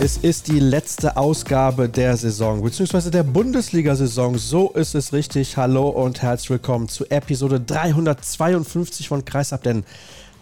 Es ist die letzte Ausgabe der Saison, beziehungsweise der Bundesliga-Saison. So ist es richtig. Hallo und herzlich willkommen zu Episode 352 von Kreisab, denn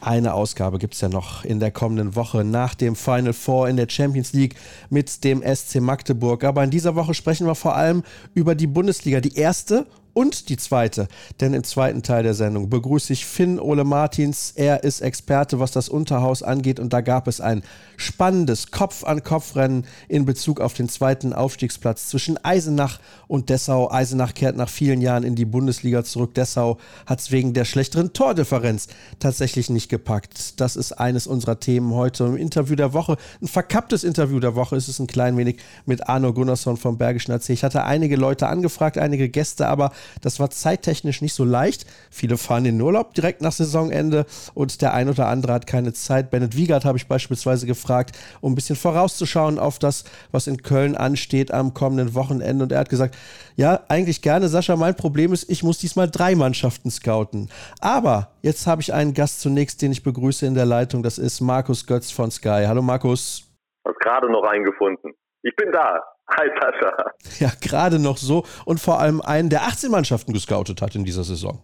eine Ausgabe gibt es ja noch in der kommenden Woche nach dem Final Four in der Champions League mit dem SC Magdeburg. Aber in dieser Woche sprechen wir vor allem über die Bundesliga, die erste und die zweite. Denn im zweiten Teil der Sendung begrüße ich Finn Ole Martins. Er ist Experte, was das Unterhaus angeht. Und da gab es ein spannendes Kopf-an-Kopf-Rennen in Bezug auf den zweiten Aufstiegsplatz zwischen Eisenach und Dessau. Eisenach kehrt nach vielen Jahren in die Bundesliga zurück. Dessau hat es wegen der schlechteren Tordifferenz tatsächlich nicht gepackt. Das ist eines unserer Themen heute im Interview der Woche. Ein verkapptes Interview der Woche ist es ein klein wenig mit Arno Gunnarsson vom Bergischen AC. Ich hatte einige Leute angefragt, einige Gäste, aber das war zeittechnisch nicht so leicht. Viele fahren in den Urlaub direkt nach Saisonende und der ein oder andere hat keine Zeit. Bennett Wiegert habe ich beispielsweise gefragt, um ein bisschen vorauszuschauen auf das, was in Köln ansteht am kommenden Wochenende. Und er hat gesagt, ja, eigentlich gerne, Sascha, mein Problem ist, ich muss diesmal drei Mannschaften scouten. Aber jetzt habe ich einen Gast zunächst, den ich begrüße in der Leitung. Das ist Markus Götz von Sky. Hallo Markus. Hast gerade noch eingefunden. Ich bin da. Hi Sascha. Ja, gerade noch so und vor allem einen, der 18 Mannschaften gescoutet hat in dieser Saison.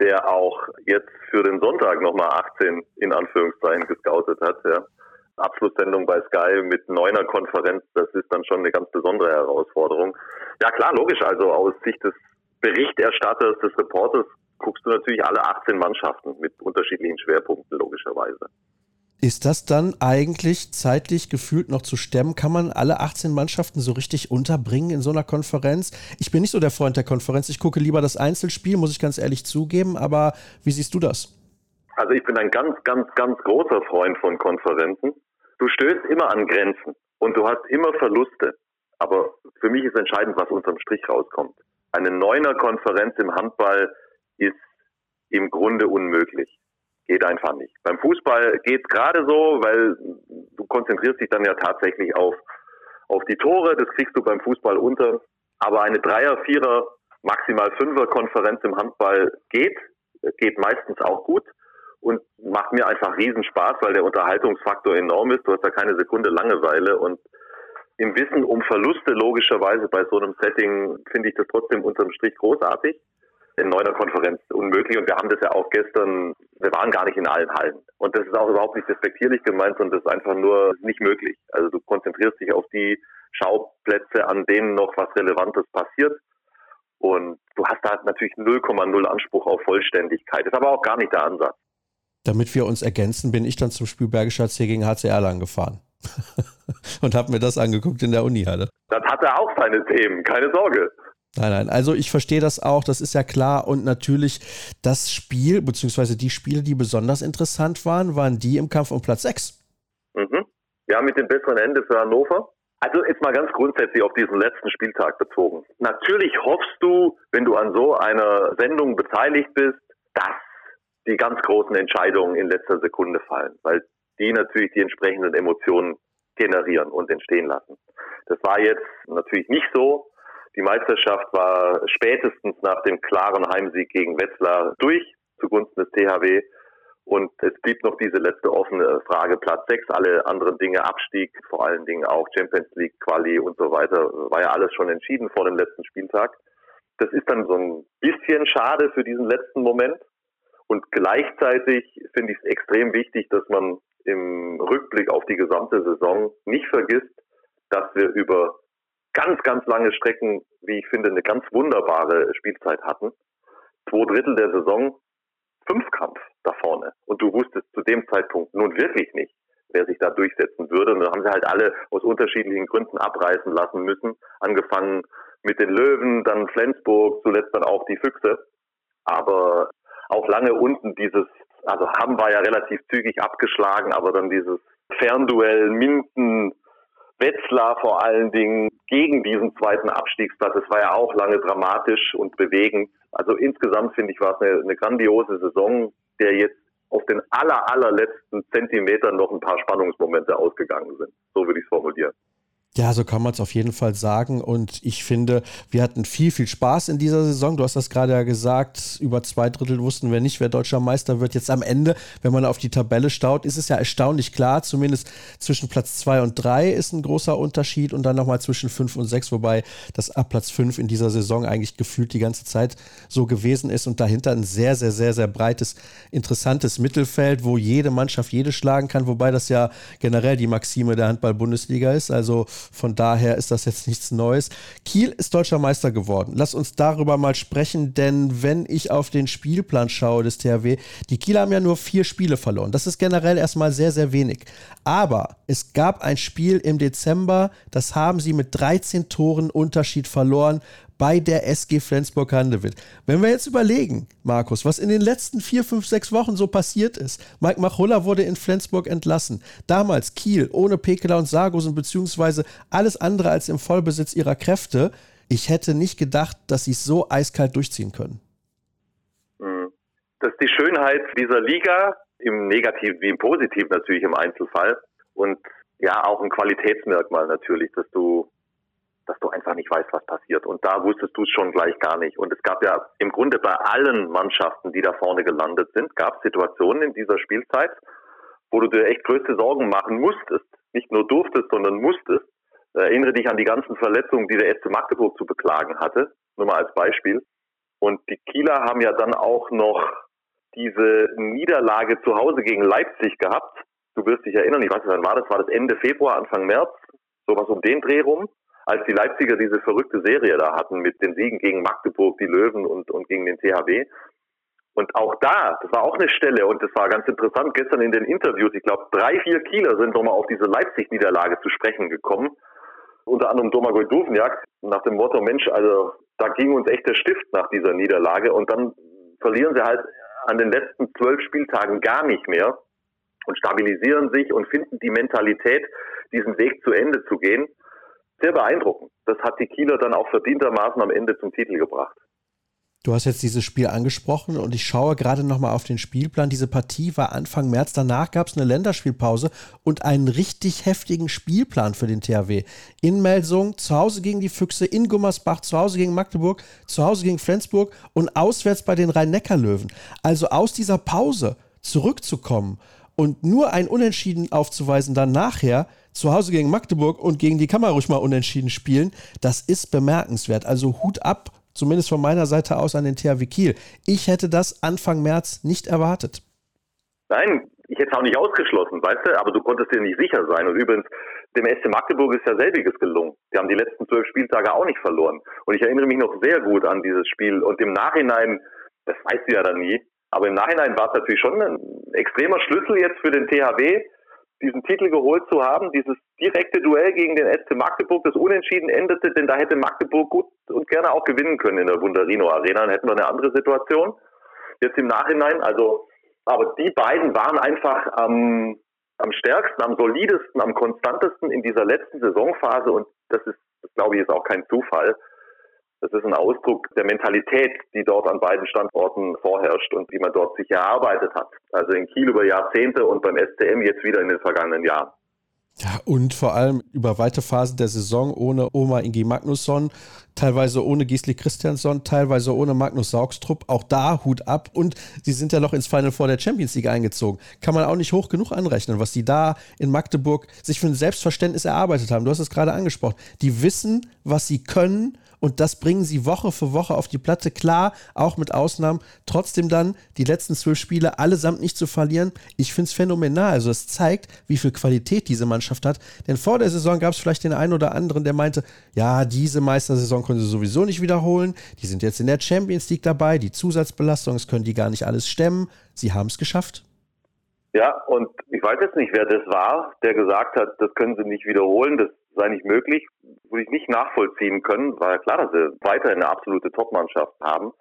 Der auch jetzt für den Sonntag nochmal 18 in Anführungszeichen gescoutet hat, ja. Abschlusssendung bei Sky mit neuner Konferenz, das ist dann schon eine ganz besondere Herausforderung. Ja klar, logisch, also aus Sicht des Berichterstatters, des Reporters guckst du natürlich alle 18 Mannschaften mit unterschiedlichen Schwerpunkten, logischerweise. Ist das dann eigentlich zeitlich gefühlt noch zu stemmen? Kann man alle 18 Mannschaften so richtig unterbringen in so einer Konferenz? Ich bin nicht so der Freund der Konferenz. Ich gucke lieber das Einzelspiel, muss ich ganz ehrlich zugeben. Aber wie siehst du das? Also ich bin ein ganz, ganz, ganz großer Freund von Konferenzen. Du stößt immer an Grenzen und du hast immer Verluste. Aber für mich ist entscheidend, was unterm Strich rauskommt. Eine neuner Konferenz im Handball ist im Grunde unmöglich geht einfach nicht. Beim Fußball geht's gerade so, weil du konzentrierst dich dann ja tatsächlich auf, auf die Tore, das kriegst du beim Fußball unter. Aber eine Dreier-, Vierer-, maximal Fünfer-Konferenz im Handball geht, geht meistens auch gut und macht mir einfach Riesenspaß, weil der Unterhaltungsfaktor enorm ist. Du hast da keine Sekunde Langeweile und im Wissen um Verluste logischerweise bei so einem Setting finde ich das trotzdem unterm Strich großartig in neuner Konferenz unmöglich. Und wir haben das ja auch gestern, wir waren gar nicht in allen Hallen. Und das ist auch überhaupt nicht respektierlich gemeint, sondern das ist einfach nur nicht möglich. Also du konzentrierst dich auf die Schauplätze, an denen noch was Relevantes passiert. Und du hast da natürlich 0,0 Anspruch auf Vollständigkeit. Das ist aber auch gar nicht der Ansatz. Damit wir uns ergänzen, bin ich dann zum Spiel Bergischer C gegen HCR lang gefahren. und habe mir das angeguckt in der Unihalle. Das hat er auch seine Themen, keine Sorge. Nein, nein. Also ich verstehe das auch, das ist ja klar. Und natürlich das Spiel, beziehungsweise die Spiele, die besonders interessant waren, waren die im Kampf um Platz 6. Mhm. Ja, mit dem besseren Ende für Hannover. Also jetzt mal ganz grundsätzlich auf diesen letzten Spieltag bezogen. Natürlich hoffst du, wenn du an so einer Sendung beteiligt bist, dass die ganz großen Entscheidungen in letzter Sekunde fallen, weil die natürlich die entsprechenden Emotionen generieren und entstehen lassen. Das war jetzt natürlich nicht so. Die Meisterschaft war spätestens nach dem klaren Heimsieg gegen Wetzlar durch zugunsten des THW. Und es blieb noch diese letzte offene Frage, Platz 6, alle anderen Dinge, Abstieg, vor allen Dingen auch Champions League, Quali und so weiter, war ja alles schon entschieden vor dem letzten Spieltag. Das ist dann so ein bisschen schade für diesen letzten Moment. Und gleichzeitig finde ich es extrem wichtig, dass man im Rückblick auf die gesamte Saison nicht vergisst, dass wir über ganz, ganz lange Strecken, wie ich finde, eine ganz wunderbare Spielzeit hatten. Zwei Drittel der Saison Fünfkampf da vorne. Und du wusstest zu dem Zeitpunkt nun wirklich nicht, wer sich da durchsetzen würde. Und dann haben sie halt alle aus unterschiedlichen Gründen abreißen lassen müssen. Angefangen mit den Löwen, dann Flensburg, zuletzt dann auch die Füchse. Aber auch lange unten dieses, also haben wir ja relativ zügig abgeschlagen, aber dann dieses Fernduell Minden, Wetzlar vor allen Dingen gegen diesen zweiten Abstiegsplatz. Es war ja auch lange dramatisch und bewegend. Also insgesamt finde ich, war es eine, eine grandiose Saison, der jetzt auf den aller, allerletzten Zentimetern noch ein paar Spannungsmomente ausgegangen sind. So würde ich es formulieren. Ja, so kann man es auf jeden Fall sagen. Und ich finde, wir hatten viel, viel Spaß in dieser Saison. Du hast das gerade ja gesagt. Über zwei Drittel wussten wir nicht, wer deutscher Meister wird. Jetzt am Ende, wenn man auf die Tabelle staut, ist es ja erstaunlich klar. Zumindest zwischen Platz zwei und drei ist ein großer Unterschied und dann nochmal zwischen fünf und sechs, wobei das ab Platz fünf in dieser Saison eigentlich gefühlt die ganze Zeit so gewesen ist und dahinter ein sehr, sehr, sehr, sehr breites, interessantes Mittelfeld, wo jede Mannschaft jede schlagen kann, wobei das ja generell die Maxime der Handball-Bundesliga ist. Also von daher ist das jetzt nichts Neues. Kiel ist deutscher Meister geworden. Lass uns darüber mal sprechen, denn wenn ich auf den Spielplan schaue des THW, die Kieler haben ja nur vier Spiele verloren. Das ist generell erstmal sehr, sehr wenig. Aber es gab ein Spiel im Dezember, das haben sie mit 13 Toren Unterschied verloren bei der SG Flensburg-Handewitt. Wenn wir jetzt überlegen, Markus, was in den letzten vier, fünf, sechs Wochen so passiert ist. Mike Machulla wurde in Flensburg entlassen. Damals Kiel ohne Pekela und Sargosen, beziehungsweise alles andere als im Vollbesitz ihrer Kräfte. Ich hätte nicht gedacht, dass sie es so eiskalt durchziehen können. Hm. Das ist die Schönheit dieser Liga, im Negativen wie im Positiven natürlich im Einzelfall. Und ja, auch ein Qualitätsmerkmal natürlich, dass du dass du einfach nicht weißt, was passiert. Und da wusstest du es schon gleich gar nicht. Und es gab ja im Grunde bei allen Mannschaften, die da vorne gelandet sind, gab es Situationen in dieser Spielzeit, wo du dir echt größte Sorgen machen musstest. Nicht nur durftest, sondern musstest. Erinnere dich an die ganzen Verletzungen, die der SC Magdeburg zu beklagen hatte. Nur mal als Beispiel. Und die Kieler haben ja dann auch noch diese Niederlage zu Hause gegen Leipzig gehabt. Du wirst dich erinnern, ich weiß nicht, wann war das? War das Ende Februar, Anfang März? Sowas um den Dreh rum als die Leipziger diese verrückte Serie da hatten mit den Siegen gegen Magdeburg, die Löwen und, und gegen den THW. Und auch da, das war auch eine Stelle und das war ganz interessant, gestern in den Interviews, ich glaube, drei, vier Kieler sind nochmal auf diese Leipzig-Niederlage zu sprechen gekommen. Unter anderem Domagoj Duvniak nach dem Motto, Mensch, also da ging uns echt der Stift nach dieser Niederlage und dann verlieren sie halt an den letzten zwölf Spieltagen gar nicht mehr und stabilisieren sich und finden die Mentalität, diesen Weg zu Ende zu gehen sehr beeindruckend. Das hat die Kieler dann auch verdientermaßen am Ende zum Titel gebracht. Du hast jetzt dieses Spiel angesprochen und ich schaue gerade nochmal auf den Spielplan. Diese Partie war Anfang März. Danach gab es eine Länderspielpause und einen richtig heftigen Spielplan für den THW. In Melsung, zu Hause gegen die Füchse, in Gummersbach, zu Hause gegen Magdeburg, zu Hause gegen Flensburg und auswärts bei den Rhein-Neckar-Löwen. Also aus dieser Pause zurückzukommen und nur ein Unentschieden aufzuweisen dann nachher, zu Hause gegen Magdeburg und gegen die man ruhig mal unentschieden spielen. Das ist bemerkenswert. Also Hut ab, zumindest von meiner Seite aus an den THW Kiel. Ich hätte das Anfang März nicht erwartet. Nein, ich hätte es auch nicht ausgeschlossen, weißt du, aber du konntest dir nicht sicher sein. Und übrigens, dem SC Magdeburg ist ja selbiges gelungen. Die haben die letzten zwölf Spieltage auch nicht verloren. Und ich erinnere mich noch sehr gut an dieses Spiel. Und im Nachhinein, das weißt du ja dann nie, aber im Nachhinein war es natürlich schon ein extremer Schlüssel jetzt für den THW, diesen Titel geholt zu haben, dieses direkte Duell gegen den SC Magdeburg, das unentschieden endete, denn da hätte Magdeburg gut und gerne auch gewinnen können in der Wunderino Arena, dann hätten wir eine andere Situation. Jetzt im Nachhinein, also, aber die beiden waren einfach am, am stärksten, am solidesten, am konstantesten in dieser letzten Saisonphase und das ist, glaube ich, ist auch kein Zufall. Das ist ein Ausdruck der Mentalität, die dort an beiden Standorten vorherrscht und die man dort sich erarbeitet hat. Also in Kiel über Jahrzehnte und beim STM jetzt wieder in den vergangenen Jahren. Ja, und vor allem über weite Phasen der Saison ohne Oma Ingi Magnusson, teilweise ohne Gisli Christiansson, teilweise ohne Magnus Saugstrup. Auch da Hut ab. Und sie sind ja noch ins Final Four der Champions League eingezogen. Kann man auch nicht hoch genug anrechnen, was die da in Magdeburg sich für ein Selbstverständnis erarbeitet haben. Du hast es gerade angesprochen. Die wissen, was sie können und das bringen sie Woche für Woche auf die Platte. Klar, auch mit Ausnahmen. Trotzdem dann die letzten zwölf Spiele allesamt nicht zu verlieren. Ich finde es phänomenal. Also es zeigt, wie viel Qualität diese Mannschaft hat. Denn vor der Saison gab es vielleicht den einen oder anderen, der meinte, ja, diese Meistersaison können sie sowieso nicht wiederholen. Die sind jetzt in der Champions League dabei. Die Zusatzbelastung, das können die gar nicht alles stemmen. Sie haben es geschafft. Ja, und ich weiß jetzt nicht, wer das war, der gesagt hat, das können sie nicht wiederholen, das sei nicht möglich, würde ich nicht nachvollziehen können, war ja klar, dass sie weiterhin eine absolute Topmannschaft haben.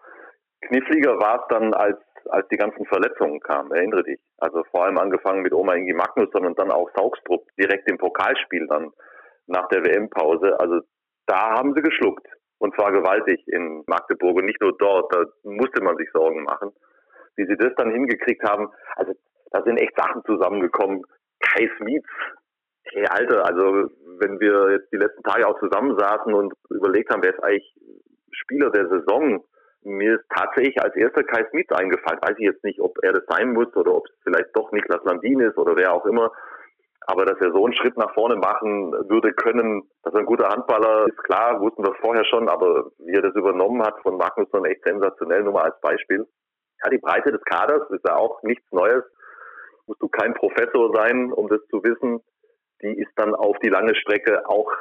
Kniffliger war es dann, als, als die ganzen Verletzungen kamen, erinnere dich. Also vor allem angefangen mit Oma Ingi Magnusson und dann auch Saugstrup direkt im Pokalspiel dann nach der WM-Pause. Also da haben sie geschluckt. Und zwar gewaltig in Magdeburg und nicht nur dort, da musste man sich Sorgen machen. Wie sie das dann hingekriegt haben, also da sind echt Sachen zusammengekommen. Kai Smits, hey Alter, also wenn wir jetzt die letzten Tage auch zusammensaßen und überlegt haben, wer ist eigentlich Spieler der Saison, mir ist tatsächlich als erster Kai Smith eingefallen. Weiß ich jetzt nicht, ob er das sein muss oder ob es vielleicht doch Niklas Landin ist oder wer auch immer. Aber dass er so einen Schritt nach vorne machen würde können, dass er ein guter Handballer ist, klar, wussten wir vorher schon, aber wie er das übernommen hat von Magnusson, echt sensationell, nur mal als Beispiel. Ja, die Breite des Kaders ist ja auch nichts Neues. Musst du kein Professor sein, um das zu wissen. Die ist dann auf die lange Strecke auch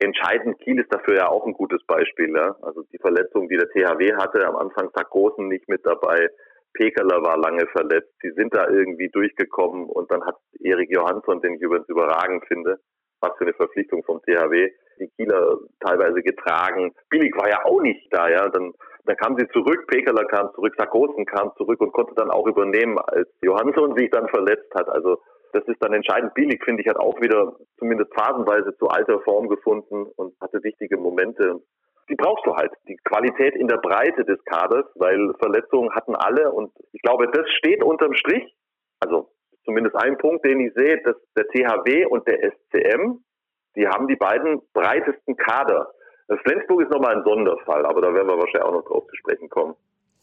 entscheidend. Kiel ist dafür ja auch ein gutes Beispiel. Ja? Also die Verletzung, die der THW hatte, am Anfang Sarkosen nicht mit dabei, Pekeler war lange verletzt. Sie sind da irgendwie durchgekommen und dann hat Erik Johansson, den ich übrigens überragend finde, was für eine Verpflichtung vom THW, die Kieler teilweise getragen. Billig war ja auch nicht da, ja. Dann, dann kam sie zurück, Pekeler kam zurück, Sarkosen kam zurück und konnte dann auch übernehmen, als Johansson sich dann verletzt hat. Also das ist dann entscheidend. Billig, finde ich, hat auch wieder zumindest phasenweise zu alter Form gefunden und hatte wichtige Momente. Die brauchst du halt. Die Qualität in der Breite des Kaders, weil Verletzungen hatten alle und ich glaube, das steht unterm Strich. Also zumindest ein Punkt, den ich sehe, dass der THW und der SCM, die haben die beiden breitesten Kader. Flensburg ist nochmal ein Sonderfall, aber da werden wir wahrscheinlich auch noch drauf zu sprechen kommen.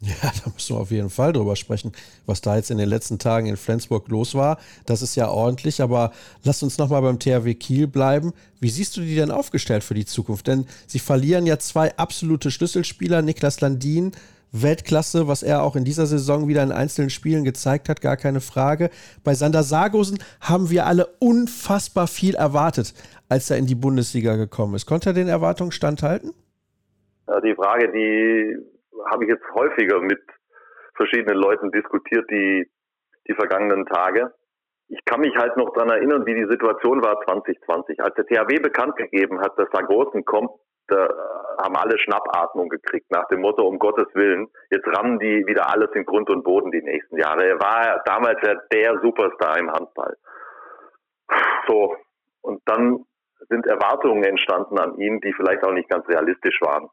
Ja, da müssen wir auf jeden Fall drüber sprechen, was da jetzt in den letzten Tagen in Flensburg los war. Das ist ja ordentlich, aber lass uns nochmal beim THW Kiel bleiben. Wie siehst du die denn aufgestellt für die Zukunft? Denn sie verlieren ja zwei absolute Schlüsselspieler, Niklas Landin, Weltklasse, was er auch in dieser Saison wieder in einzelnen Spielen gezeigt hat, gar keine Frage. Bei Sander Sargosen haben wir alle unfassbar viel erwartet, als er in die Bundesliga gekommen ist. Konnte er den Erwartungen standhalten? Die Frage, die habe ich jetzt häufiger mit verschiedenen Leuten diskutiert, die, die vergangenen Tage. Ich kann mich halt noch dran erinnern, wie die Situation war 2020. Als der THW bekannt gegeben hat, dass Sargosen kommt, da haben alle Schnappatmung gekriegt nach dem Motto, um Gottes Willen, jetzt rammen die wieder alles in Grund und Boden die nächsten Jahre. Er war damals ja der Superstar im Handball. So. Und dann sind Erwartungen entstanden an ihn, die vielleicht auch nicht ganz realistisch waren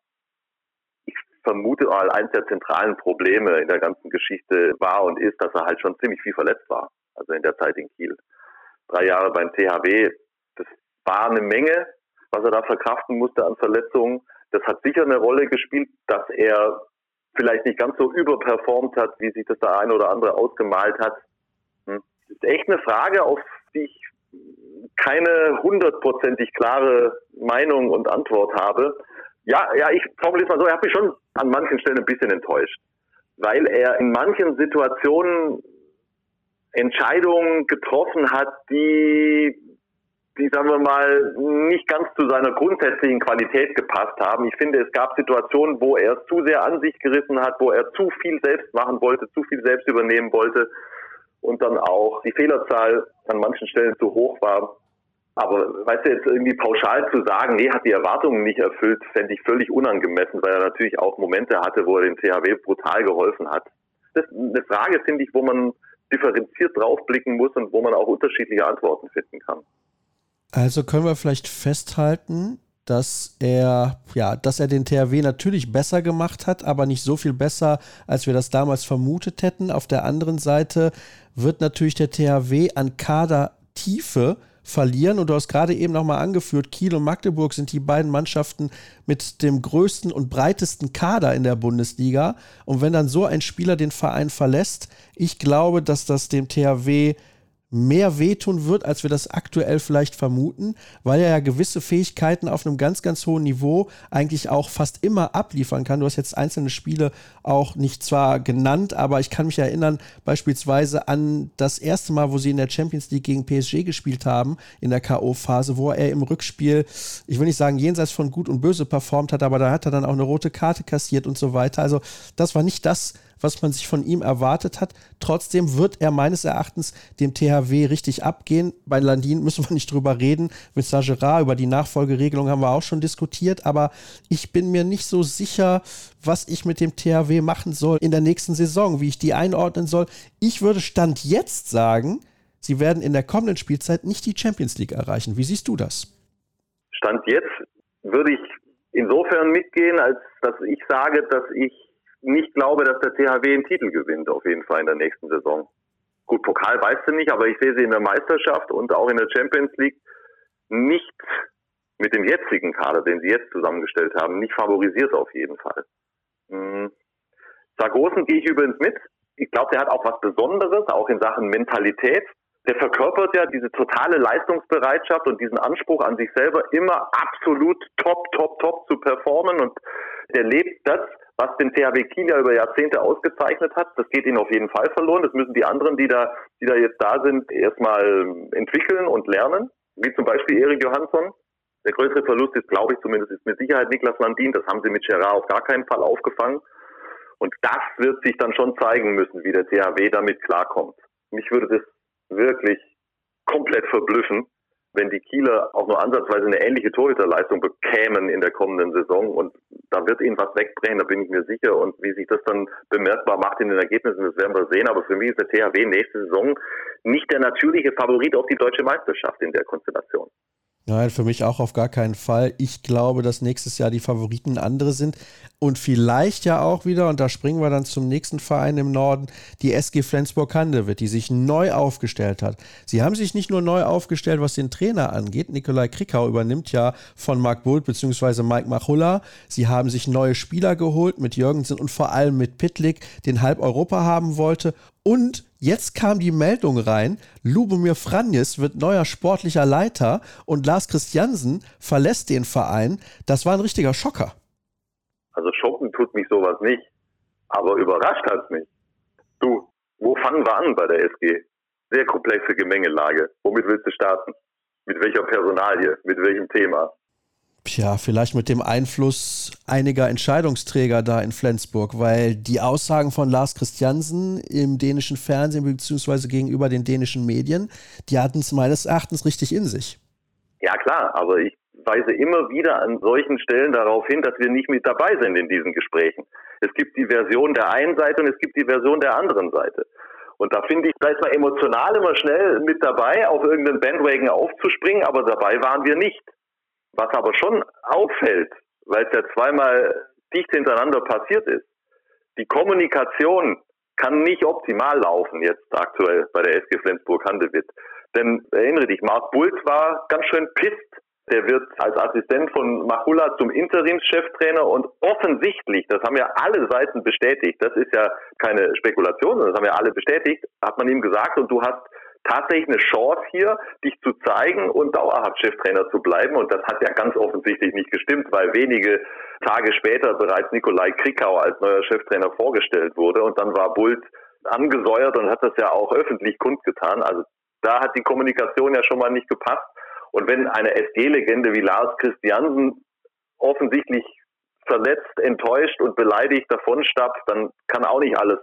vermute mal, eines der zentralen Probleme in der ganzen Geschichte war und ist, dass er halt schon ziemlich viel verletzt war. Also in der Zeit in Kiel. Drei Jahre beim THW, das war eine Menge, was er da verkraften musste an Verletzungen. Das hat sicher eine Rolle gespielt, dass er vielleicht nicht ganz so überperformt hat, wie sich das der eine oder andere ausgemalt hat. Hm. Das ist echt eine Frage, auf die ich keine hundertprozentig klare Meinung und Antwort habe. Ja, ja, ich formuliere es mal so, er hat mich schon an manchen Stellen ein bisschen enttäuscht, weil er in manchen Situationen Entscheidungen getroffen hat, die, die, sagen wir mal, nicht ganz zu seiner grundsätzlichen Qualität gepasst haben. Ich finde, es gab Situationen, wo er zu sehr an sich gerissen hat, wo er zu viel selbst machen wollte, zu viel selbst übernehmen wollte und dann auch die Fehlerzahl an manchen Stellen zu hoch war. Aber weißt du, jetzt irgendwie pauschal zu sagen, nee, hat die Erwartungen nicht erfüllt, fände ich völlig unangemessen, weil er natürlich auch Momente hatte, wo er dem THW brutal geholfen hat. Das ist eine Frage, finde ich, wo man differenziert draufblicken muss und wo man auch unterschiedliche Antworten finden kann. Also können wir vielleicht festhalten, dass er, ja, dass er den THW natürlich besser gemacht hat, aber nicht so viel besser, als wir das damals vermutet hätten. Auf der anderen Seite wird natürlich der THW an Kadertiefe verlieren. Und du hast gerade eben nochmal angeführt, Kiel und Magdeburg sind die beiden Mannschaften mit dem größten und breitesten Kader in der Bundesliga. Und wenn dann so ein Spieler den Verein verlässt, ich glaube, dass das dem THW mehr wehtun wird, als wir das aktuell vielleicht vermuten, weil er ja gewisse Fähigkeiten auf einem ganz, ganz hohen Niveau eigentlich auch fast immer abliefern kann. Du hast jetzt einzelne Spiele auch nicht zwar genannt, aber ich kann mich erinnern beispielsweise an das erste Mal, wo sie in der Champions League gegen PSG gespielt haben, in der K.O.-Phase, wo er im Rückspiel, ich will nicht sagen jenseits von gut und böse performt hat, aber da hat er dann auch eine rote Karte kassiert und so weiter. Also das war nicht das, was man sich von ihm erwartet hat. Trotzdem wird er meines Erachtens dem THW richtig abgehen. Bei Landin müssen wir nicht drüber reden. Mit Saint-Gerard über die Nachfolgeregelung haben wir auch schon diskutiert, aber ich bin mir nicht so sicher, was ich mit dem THW machen soll in der nächsten Saison, wie ich die einordnen soll. Ich würde Stand jetzt sagen, sie werden in der kommenden Spielzeit nicht die Champions League erreichen. Wie siehst du das? Stand jetzt würde ich insofern mitgehen, als dass ich sage, dass ich nicht glaube, dass der THW einen Titel gewinnt, auf jeden Fall in der nächsten Saison. Gut, Pokal weißt du nicht, aber ich sehe sie in der Meisterschaft und auch in der Champions League nicht mit dem jetzigen Kader, den sie jetzt zusammengestellt haben, nicht favorisiert auf jeden Fall. Hm. Sargosen gehe ich übrigens mit. Ich glaube, der hat auch was Besonderes, auch in Sachen Mentalität. Der verkörpert ja diese totale Leistungsbereitschaft und diesen Anspruch an sich selber, immer absolut top, top, top zu performen. Und der lebt das, was den THW Kiel ja über Jahrzehnte ausgezeichnet hat. Das geht ihnen auf jeden Fall verloren. Das müssen die anderen, die da, die da jetzt da sind, erstmal entwickeln und lernen. Wie zum Beispiel Erik Johansson. Der größere Verlust ist, glaube ich zumindest, ist mit Sicherheit Niklas Landin. Das haben sie mit Gerard auf gar keinen Fall aufgefangen. Und das wird sich dann schon zeigen müssen, wie der THW damit klarkommt. Mich würde das wirklich komplett verblüffen, wenn die Kieler auch nur ansatzweise eine ähnliche Torhüterleistung bekämen in der kommenden Saison. Und da wird ihnen was wegbrechen, da bin ich mir sicher. Und wie sich das dann bemerkbar macht in den Ergebnissen, das werden wir sehen. Aber für mich ist der THW nächste Saison nicht der natürliche Favorit auf die deutsche Meisterschaft in der Konstellation. Nein, für mich auch auf gar keinen Fall. Ich glaube, dass nächstes Jahr die Favoriten andere sind. Und vielleicht ja auch wieder, und da springen wir dann zum nächsten Verein im Norden, die SG Flensburg-Handewitt, die sich neu aufgestellt hat. Sie haben sich nicht nur neu aufgestellt, was den Trainer angeht. Nikolai Krickau übernimmt ja von Marc Bult bzw. Mike Machulla. Sie haben sich neue Spieler geholt mit Jürgensen und vor allem mit Pitlick, den halb Europa haben wollte. Und Jetzt kam die Meldung rein, Lubomir Franjes wird neuer sportlicher Leiter und Lars Christiansen verlässt den Verein. Das war ein richtiger Schocker. Also schocken tut mich sowas nicht, aber überrascht hat es mich. Du, wo fangen wir an bei der SG? Sehr komplexe Gemengelage. Womit willst du starten? Mit welcher Personalie? Mit welchem Thema? Ja, vielleicht mit dem Einfluss einiger Entscheidungsträger da in Flensburg, weil die Aussagen von Lars Christiansen im dänischen Fernsehen bzw. gegenüber den dänischen Medien, die hatten es meines Erachtens richtig in sich. Ja klar, aber ich weise immer wieder an solchen Stellen darauf hin, dass wir nicht mit dabei sind in diesen Gesprächen. Es gibt die Version der einen Seite und es gibt die Version der anderen Seite. Und da finde ich, da ist man emotional immer schnell mit dabei, auf irgendeinen Bandwagon aufzuspringen, aber dabei waren wir nicht. Was aber schon auffällt, weil es ja zweimal dicht hintereinander passiert ist, die Kommunikation kann nicht optimal laufen jetzt aktuell bei der SG Flensburg-Handewitt. Denn erinnere dich, Marc Bult war ganz schön pisst. Der wird als Assistent von Machula zum Interimscheftrainer und offensichtlich, das haben ja alle Seiten bestätigt, das ist ja keine Spekulation, sondern das haben ja alle bestätigt, hat man ihm gesagt und du hast tatsächlich eine Chance hier, dich zu zeigen und dauerhaft Cheftrainer zu bleiben. Und das hat ja ganz offensichtlich nicht gestimmt, weil wenige Tage später bereits Nikolai Krikau als neuer Cheftrainer vorgestellt wurde. Und dann war Bult angesäuert und hat das ja auch öffentlich kundgetan. Also da hat die Kommunikation ja schon mal nicht gepasst. Und wenn eine SG-Legende wie Lars Christiansen offensichtlich verletzt, enttäuscht und beleidigt davonstappt, dann kann auch nicht alles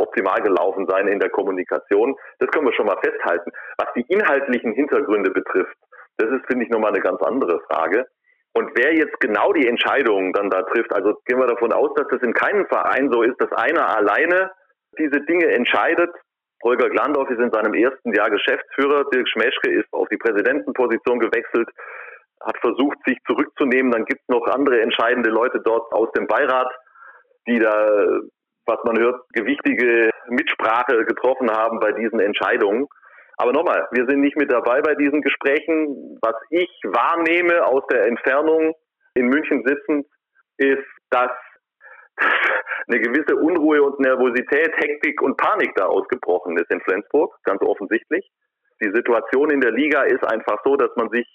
optimal gelaufen sein in der Kommunikation. Das können wir schon mal festhalten. Was die inhaltlichen Hintergründe betrifft, das ist, finde ich, nochmal eine ganz andere Frage. Und wer jetzt genau die Entscheidungen dann da trifft, also gehen wir davon aus, dass das in keinem Verein so ist, dass einer alleine diese Dinge entscheidet. Holger Glandorf ist in seinem ersten Jahr Geschäftsführer, Dirk Schmeschke ist auf die Präsidentenposition gewechselt, hat versucht, sich zurückzunehmen. Dann gibt es noch andere entscheidende Leute dort aus dem Beirat, die da was man hört, gewichtige Mitsprache getroffen haben bei diesen Entscheidungen. Aber nochmal, wir sind nicht mit dabei bei diesen Gesprächen. Was ich wahrnehme aus der Entfernung in München sitzend, ist, dass eine gewisse Unruhe und Nervosität, Hektik und Panik da ausgebrochen ist in Flensburg, ganz offensichtlich. Die Situation in der Liga ist einfach so, dass man sich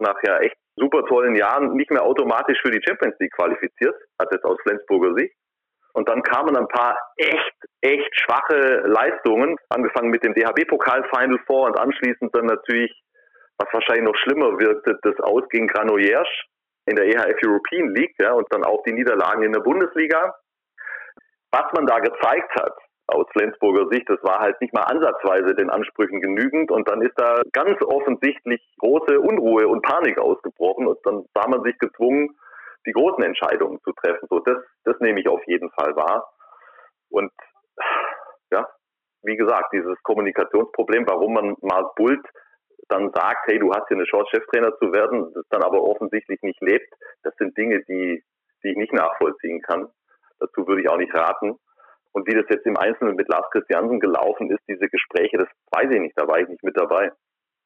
nach ja echt super tollen Jahren nicht mehr automatisch für die Champions League qualifiziert, hat jetzt aus Flensburger Sicht. Und dann kamen ein paar echt, echt schwache Leistungen, angefangen mit dem DHB-Pokal Final Four und anschließend dann natürlich, was wahrscheinlich noch schlimmer wirkte, das Aus gegen Granollers in der EHF European League, ja, und dann auch die Niederlagen in der Bundesliga. Was man da gezeigt hat, aus Flensburger Sicht, das war halt nicht mal ansatzweise den Ansprüchen genügend und dann ist da ganz offensichtlich große Unruhe und Panik ausgebrochen und dann sah man sich gezwungen, die großen Entscheidungen zu treffen. So, das, das nehme ich auf jeden Fall wahr. Und ja, wie gesagt, dieses Kommunikationsproblem, warum man Mark Bult dann sagt, hey, du hast hier eine Chance, Cheftrainer zu werden, das dann aber offensichtlich nicht lebt, das sind Dinge, die die ich nicht nachvollziehen kann. Dazu würde ich auch nicht raten. Und wie das jetzt im Einzelnen mit Lars Christiansen gelaufen ist, diese Gespräche, das weiß ich nicht, da war ich nicht mit dabei.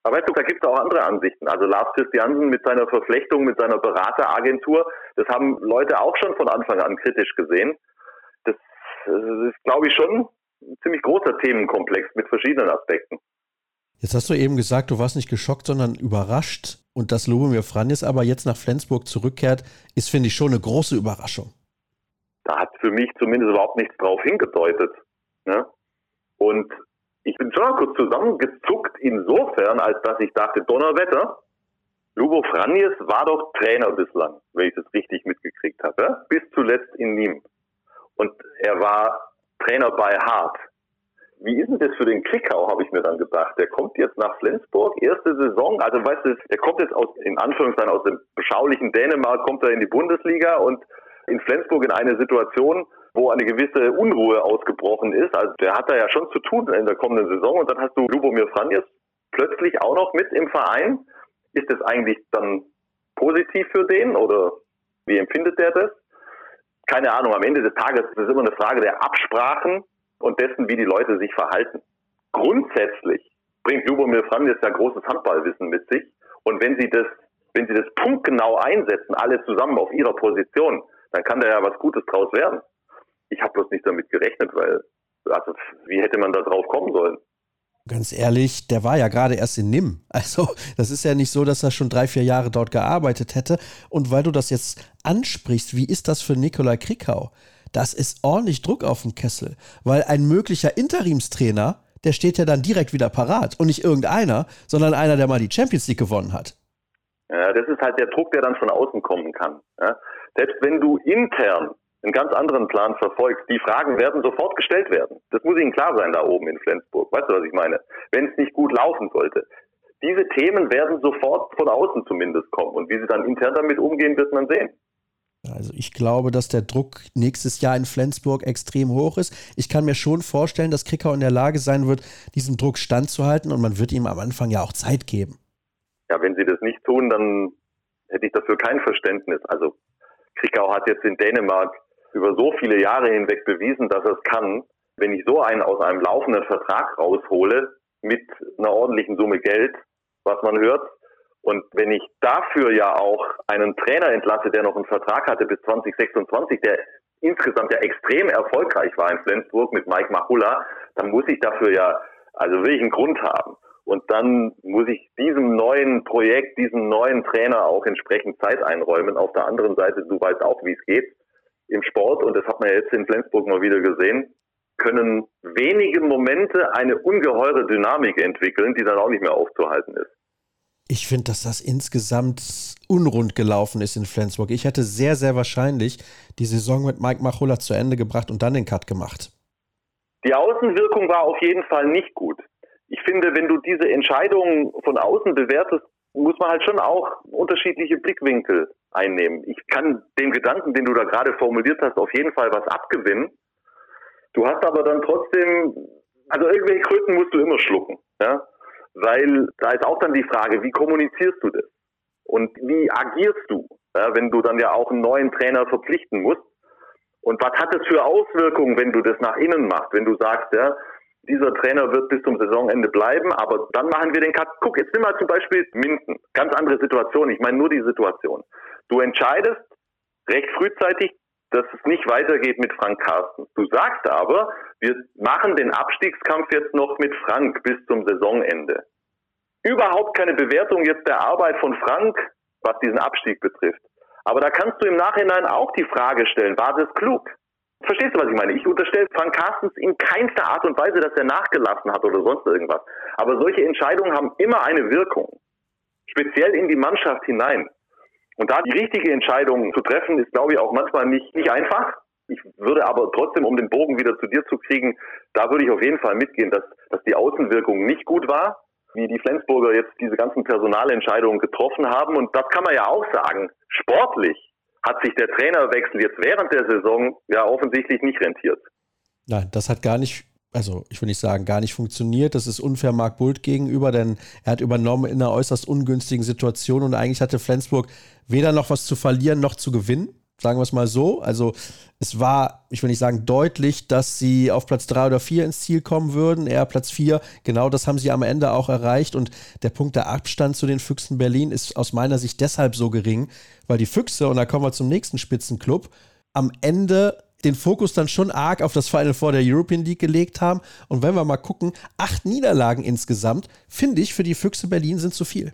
Aber weißt du, da gibt es auch andere Ansichten. Also Lars Christiansen mit seiner Verflechtung, mit seiner Berateragentur, das haben Leute auch schon von Anfang an kritisch gesehen. Das, das ist, glaube ich, schon ein ziemlich großer Themenkomplex mit verschiedenen Aspekten. Jetzt hast du eben gesagt, du warst nicht geschockt, sondern überrascht. Und dass Lubomir Franjes aber jetzt nach Flensburg zurückkehrt, ist, finde ich, schon eine große Überraschung. Da hat für mich zumindest überhaupt nichts drauf hingedeutet. Ne? Und ich bin schon mal kurz zusammengezuckt insofern, als dass ich dachte, Donnerwetter, Lubo Franjes war doch Trainer bislang, wenn ich das richtig mitgekriegt habe, bis zuletzt in Nîmes. Und er war Trainer bei Hart wie ist denn das für den Klickau, habe ich mir dann gedacht. Der kommt jetzt nach Flensburg, erste Saison, also weißt du, der kommt jetzt aus, in Anführungszeichen aus dem beschaulichen Dänemark, kommt er in die Bundesliga und in Flensburg in eine Situation, wo eine gewisse Unruhe ausgebrochen ist. Also der hat da ja schon zu tun in der kommenden Saison und dann hast du Lubomir Franjes plötzlich auch noch mit im Verein. Ist das eigentlich dann positiv für den oder wie empfindet der das? Keine Ahnung, am Ende des Tages ist es immer eine Frage der Absprachen und dessen, wie die Leute sich verhalten. Grundsätzlich bringt Lubomir Franjes ja großes Handballwissen mit sich. Und wenn sie das, wenn sie das punktgenau einsetzen, alle zusammen auf ihrer Position, dann kann da ja was Gutes draus werden. Ich habe bloß nicht damit gerechnet, weil, also, wie hätte man da drauf kommen sollen? Ganz ehrlich, der war ja gerade erst in Nimm. Also, das ist ja nicht so, dass er schon drei, vier Jahre dort gearbeitet hätte. Und weil du das jetzt ansprichst, wie ist das für Nikolai Krikau? das ist ordentlich Druck auf dem Kessel, weil ein möglicher Interimstrainer, der steht ja dann direkt wieder parat und nicht irgendeiner, sondern einer, der mal die Champions League gewonnen hat. Ja, das ist halt der Druck, der dann von außen kommen kann. Ja? Selbst wenn du intern einen ganz anderen Plan verfolgst, die Fragen werden sofort gestellt werden. Das muss Ihnen klar sein da oben in Flensburg. Weißt du, was ich meine? Wenn es nicht gut laufen sollte. Diese Themen werden sofort von außen zumindest kommen. Und wie sie dann intern damit umgehen, wird man sehen. Also ich glaube, dass der Druck nächstes Jahr in Flensburg extrem hoch ist. Ich kann mir schon vorstellen, dass Krickau in der Lage sein wird, diesem Druck standzuhalten und man wird ihm am Anfang ja auch Zeit geben. Ja, wenn sie das nicht tun, dann hätte ich dafür kein Verständnis. Also Krickau hat jetzt in Dänemark über so viele Jahre hinweg bewiesen, dass es kann. Wenn ich so einen aus einem laufenden Vertrag raushole mit einer ordentlichen Summe Geld, was man hört, und wenn ich dafür ja auch einen Trainer entlasse, der noch einen Vertrag hatte bis 2026, der insgesamt ja extrem erfolgreich war in Flensburg mit Mike Machulla, dann muss ich dafür ja also wirklich einen Grund haben. Und dann muss ich diesem neuen Projekt, diesem neuen Trainer auch entsprechend Zeit einräumen. Auf der anderen Seite, du weißt auch, wie es geht im Sport, und das hat man jetzt in Flensburg mal wieder gesehen, können wenige Momente eine ungeheure Dynamik entwickeln, die dann auch nicht mehr aufzuhalten ist. Ich finde, dass das insgesamt unrund gelaufen ist in Flensburg. Ich hätte sehr, sehr wahrscheinlich die Saison mit Mike Machulla zu Ende gebracht und dann den Cut gemacht. Die Außenwirkung war auf jeden Fall nicht gut. Ich finde, wenn du diese Entscheidungen von außen bewertest, muss man halt schon auch unterschiedliche Blickwinkel einnehmen. Ich kann dem Gedanken, den du da gerade formuliert hast, auf jeden Fall was abgewinnen. Du hast aber dann trotzdem, also irgendwelche Kröten musst du immer schlucken. Ja? weil da ist auch dann die Frage, wie kommunizierst du das? Und wie agierst du, ja, wenn du dann ja auch einen neuen Trainer verpflichten musst? Und was hat es für Auswirkungen, wenn du das nach innen machst? Wenn du sagst, ja, dieser Trainer wird bis zum Saisonende bleiben, aber dann machen wir den Cut. Guck, jetzt nimm mal zum Beispiel Minden. Ganz andere Situation. Ich meine nur die Situation. Du entscheidest recht frühzeitig, dass es nicht weitergeht mit Frank Carsten. Du sagst aber, wir machen den Abstiegskampf jetzt noch mit Frank bis zum Saisonende. Überhaupt keine Bewertung jetzt der Arbeit von Frank, was diesen Abstieg betrifft. Aber da kannst du im Nachhinein auch die Frage stellen, war das klug? Verstehst du, was ich meine? Ich unterstelle Frank Carstens in keinster Art und Weise, dass er nachgelassen hat oder sonst irgendwas. Aber solche Entscheidungen haben immer eine Wirkung. Speziell in die Mannschaft hinein. Und da die richtige Entscheidung zu treffen, ist, glaube ich, auch manchmal nicht, nicht einfach. Ich würde aber trotzdem, um den Bogen wieder zu dir zu kriegen, da würde ich auf jeden Fall mitgehen, dass, dass die Außenwirkung nicht gut war, wie die Flensburger jetzt diese ganzen Personalentscheidungen getroffen haben. Und das kann man ja auch sagen. Sportlich hat sich der Trainerwechsel jetzt während der Saison ja offensichtlich nicht rentiert. Nein, das hat gar nicht also ich will nicht sagen, gar nicht funktioniert. Das ist unfair Marc Bult gegenüber, denn er hat übernommen in einer äußerst ungünstigen Situation und eigentlich hatte Flensburg weder noch was zu verlieren noch zu gewinnen. Sagen wir es mal so. Also es war, ich will nicht sagen deutlich, dass sie auf Platz 3 oder 4 ins Ziel kommen würden, eher Platz 4. Genau das haben sie am Ende auch erreicht. Und der Punkt der Abstand zu den Füchsen Berlin ist aus meiner Sicht deshalb so gering, weil die Füchse, und da kommen wir zum nächsten Spitzenclub, am Ende den Fokus dann schon arg auf das Final Four der European League gelegt haben. Und wenn wir mal gucken, acht Niederlagen insgesamt, finde ich, für die Füchse Berlin sind zu viel.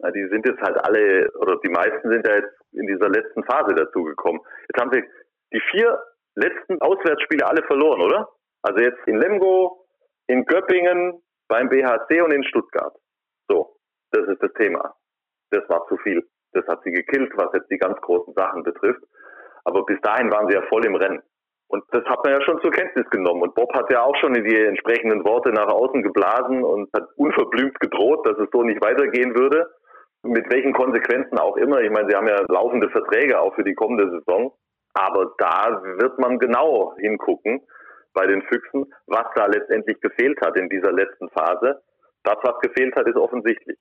Ja, die sind jetzt halt alle, oder die meisten sind ja jetzt in dieser letzten Phase dazugekommen. Jetzt haben sie die vier letzten Auswärtsspiele alle verloren, oder? Also jetzt in Lemgo, in Göppingen, beim BHC und in Stuttgart. So, das ist das Thema. Das war zu viel. Das hat sie gekillt, was jetzt die ganz großen Sachen betrifft. Aber bis dahin waren sie ja voll im Rennen. Und das hat man ja schon zur Kenntnis genommen. Und Bob hat ja auch schon die entsprechenden Worte nach außen geblasen und hat unverblümt gedroht, dass es so nicht weitergehen würde. Mit welchen Konsequenzen auch immer. Ich meine, sie haben ja laufende Verträge auch für die kommende Saison. Aber da wird man genau hingucken bei den Füchsen, was da letztendlich gefehlt hat in dieser letzten Phase. Das, was gefehlt hat, ist offensichtlich.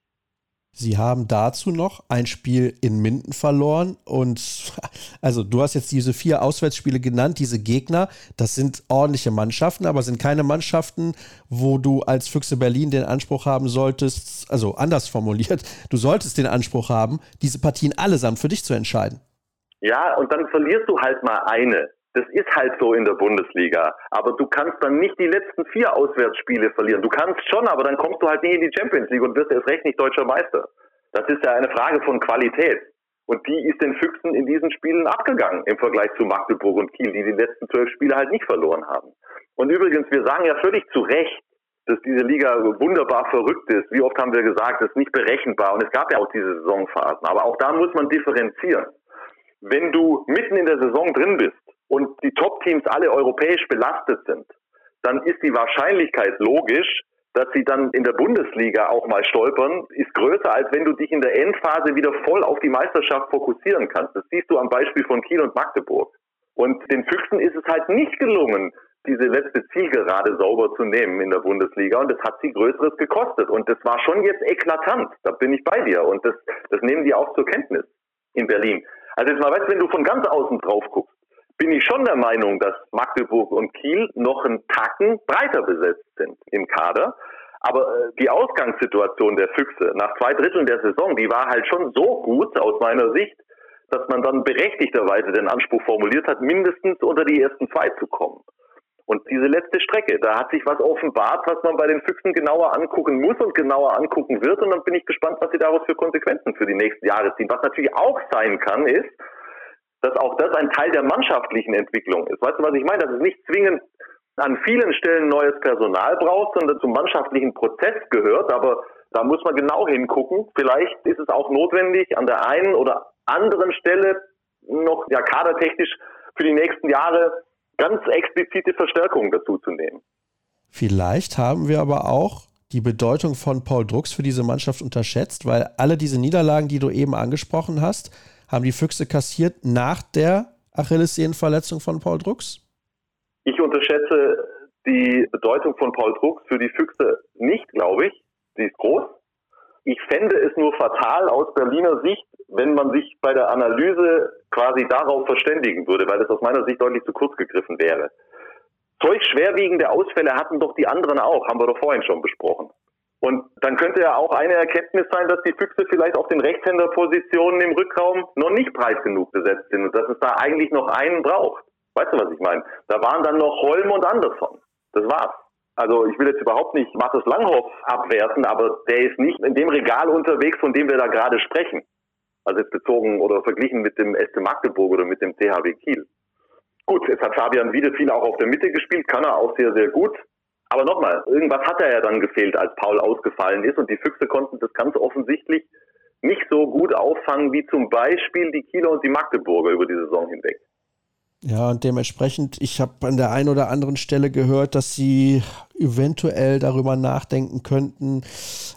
Sie haben dazu noch ein Spiel in Minden verloren und also du hast jetzt diese vier Auswärtsspiele genannt, diese Gegner, das sind ordentliche Mannschaften, aber sind keine Mannschaften, wo du als Füchse Berlin den Anspruch haben solltest, also anders formuliert, du solltest den Anspruch haben, diese Partien allesamt für dich zu entscheiden. Ja, und dann verlierst du halt mal eine. Das ist halt so in der Bundesliga. Aber du kannst dann nicht die letzten vier Auswärtsspiele verlieren. Du kannst schon, aber dann kommst du halt nie in die Champions League und wirst erst recht nicht deutscher Meister. Das ist ja eine Frage von Qualität. Und die ist den Füchsen in diesen Spielen abgegangen im Vergleich zu Magdeburg und Kiel, die die letzten zwölf Spiele halt nicht verloren haben. Und übrigens, wir sagen ja völlig zu Recht, dass diese Liga wunderbar verrückt ist. Wie oft haben wir gesagt, es ist nicht berechenbar. Und es gab ja auch diese Saisonphasen. Aber auch da muss man differenzieren. Wenn du mitten in der Saison drin bist und die Top-Teams alle europäisch belastet sind, dann ist die Wahrscheinlichkeit logisch, dass sie dann in der Bundesliga auch mal stolpern, ist größer, als wenn du dich in der Endphase wieder voll auf die Meisterschaft fokussieren kannst. Das siehst du am Beispiel von Kiel und Magdeburg. Und den Füchsen ist es halt nicht gelungen, diese letzte Zielgerade sauber zu nehmen in der Bundesliga. Und das hat sie Größeres gekostet. Und das war schon jetzt eklatant. Da bin ich bei dir. Und das, das nehmen die auch zur Kenntnis in Berlin. Also jetzt mal weißt, wenn du von ganz außen drauf guckst, bin ich schon der Meinung, dass Magdeburg und Kiel noch einen Tacken breiter besetzt sind im Kader. Aber äh, die Ausgangssituation der Füchse nach zwei Dritteln der Saison, die war halt schon so gut aus meiner Sicht, dass man dann berechtigterweise den Anspruch formuliert hat, mindestens unter die ersten zwei zu kommen. Und diese letzte Strecke, da hat sich was offenbart, was man bei den Füchsen genauer angucken muss und genauer angucken wird. Und dann bin ich gespannt, was sie daraus für Konsequenzen für die nächsten Jahre ziehen. Was natürlich auch sein kann, ist, dass auch das ein Teil der mannschaftlichen Entwicklung ist. Weißt du, was ich meine? Dass es nicht zwingend an vielen Stellen neues Personal braucht, sondern zum mannschaftlichen Prozess gehört. Aber da muss man genau hingucken. Vielleicht ist es auch notwendig, an der einen oder anderen Stelle noch ja kadertechnisch für die nächsten Jahre ganz explizite Verstärkungen dazu zu nehmen. Vielleicht haben wir aber auch die Bedeutung von Paul Drucks für diese Mannschaft unterschätzt, weil alle diese Niederlagen, die du eben angesprochen hast, haben die Füchse kassiert nach der Achillessehnenverletzung von Paul Drucks? Ich unterschätze die Bedeutung von Paul Drucks für die Füchse nicht, glaube ich. Sie ist groß. Ich fände es nur fatal aus Berliner Sicht, wenn man sich bei der Analyse quasi darauf verständigen würde, weil es aus meiner Sicht deutlich zu kurz gegriffen wäre. Solch schwerwiegende Ausfälle hatten doch die anderen auch, haben wir doch vorhin schon besprochen. Und dann könnte ja auch eine Erkenntnis sein, dass die Füchse vielleicht auf den Rechtshänderpositionen im Rückraum noch nicht breit genug besetzt sind und dass es da eigentlich noch einen braucht. Weißt du, was ich meine? Da waren dann noch Holm und Andersson. Das war's. Also ich will jetzt überhaupt nicht Markus Langhoff abwerten, aber der ist nicht in dem Regal unterwegs, von dem wir da gerade sprechen. Also jetzt bezogen oder verglichen mit dem SC Magdeburg oder mit dem THW Kiel. Gut, jetzt hat Fabian Wiede viel auch auf der Mitte gespielt, kann er auch sehr, sehr gut. Aber nochmal, irgendwas hat er ja dann gefehlt, als Paul ausgefallen ist und die Füchse konnten das ganz offensichtlich nicht so gut auffangen wie zum Beispiel die Kieler und die Magdeburger über die Saison hinweg. Ja, und dementsprechend, ich habe an der einen oder anderen Stelle gehört, dass sie eventuell darüber nachdenken könnten,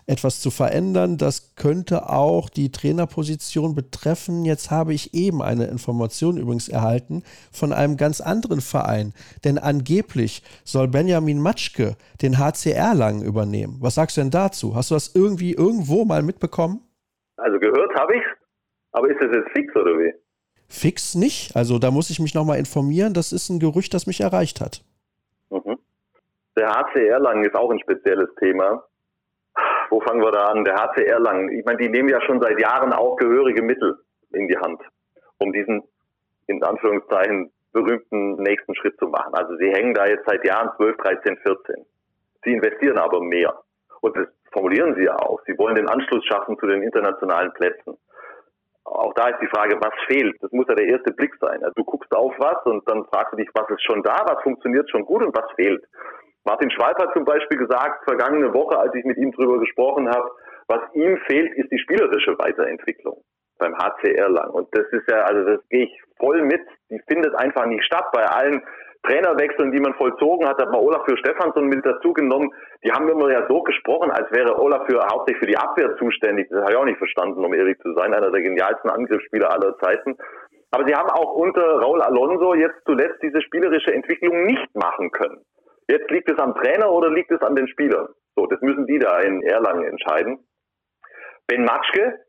etwas zu verändern. Das könnte auch die Trainerposition betreffen. Jetzt habe ich eben eine Information übrigens erhalten von einem ganz anderen Verein. Denn angeblich soll Benjamin Matschke den HCR lang übernehmen. Was sagst du denn dazu? Hast du das irgendwie irgendwo mal mitbekommen? Also gehört habe ich aber ist das jetzt fix oder wie? Fix nicht. Also da muss ich mich nochmal informieren. Das ist ein Gerücht, das mich erreicht hat. Mhm. Der HC Erlangen ist auch ein spezielles Thema. Wo fangen wir da an? Der HC Erlangen, ich meine, die nehmen ja schon seit Jahren auch gehörige Mittel in die Hand, um diesen, in Anführungszeichen, berühmten nächsten Schritt zu machen. Also sie hängen da jetzt seit Jahren 12, 13, 14. Sie investieren aber mehr. Und das formulieren sie ja auch. Sie wollen den Anschluss schaffen zu den internationalen Plätzen. Auch da ist die Frage, was fehlt? Das muss ja der erste Blick sein. Also du guckst auf was und dann fragst du dich, was ist schon da, was funktioniert schon gut und was fehlt. Martin Schwalb hat zum Beispiel gesagt, vergangene Woche, als ich mit ihm darüber gesprochen habe, was ihm fehlt, ist die spielerische Weiterentwicklung beim HCR lang. Und das ist ja, also das gehe ich voll mit. Die findet einfach nicht statt. Bei allen Trainerwechseln, die man vollzogen hat, hat man Olaf für Stefansson mit dazu genommen. Die haben immer ja so gesprochen, als wäre Olaf für hauptsächlich für die Abwehr zuständig. Das habe ich auch nicht verstanden, um ehrlich zu sein. Einer der genialsten Angriffsspieler aller Zeiten. Aber sie haben auch unter Raul Alonso jetzt zuletzt diese spielerische Entwicklung nicht machen können. Jetzt liegt es am Trainer oder liegt es an den Spielern? So, das müssen die da in Erlangen entscheiden. Ben Matschke,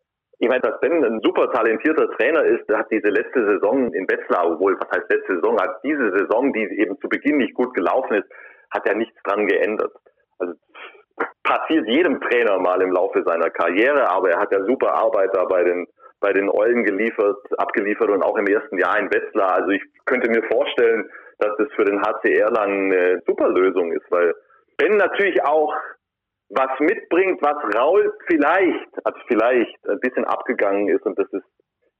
ich meine, dass Ben ein super talentierter Trainer ist, der hat diese letzte Saison in Wetzlar, obwohl, was heißt letzte Saison, hat diese Saison, die eben zu Beginn nicht gut gelaufen ist, hat ja nichts dran geändert. Also passiert jedem Trainer mal im Laufe seiner Karriere, aber er hat ja super Arbeit da bei den bei den Eulen geliefert, abgeliefert und auch im ersten Jahr in Wetzlar. Also ich könnte mir vorstellen, dass das für den HCR dann eine super Lösung ist, weil Ben natürlich auch was mitbringt, was Raul vielleicht, also vielleicht ein bisschen abgegangen ist und das ist,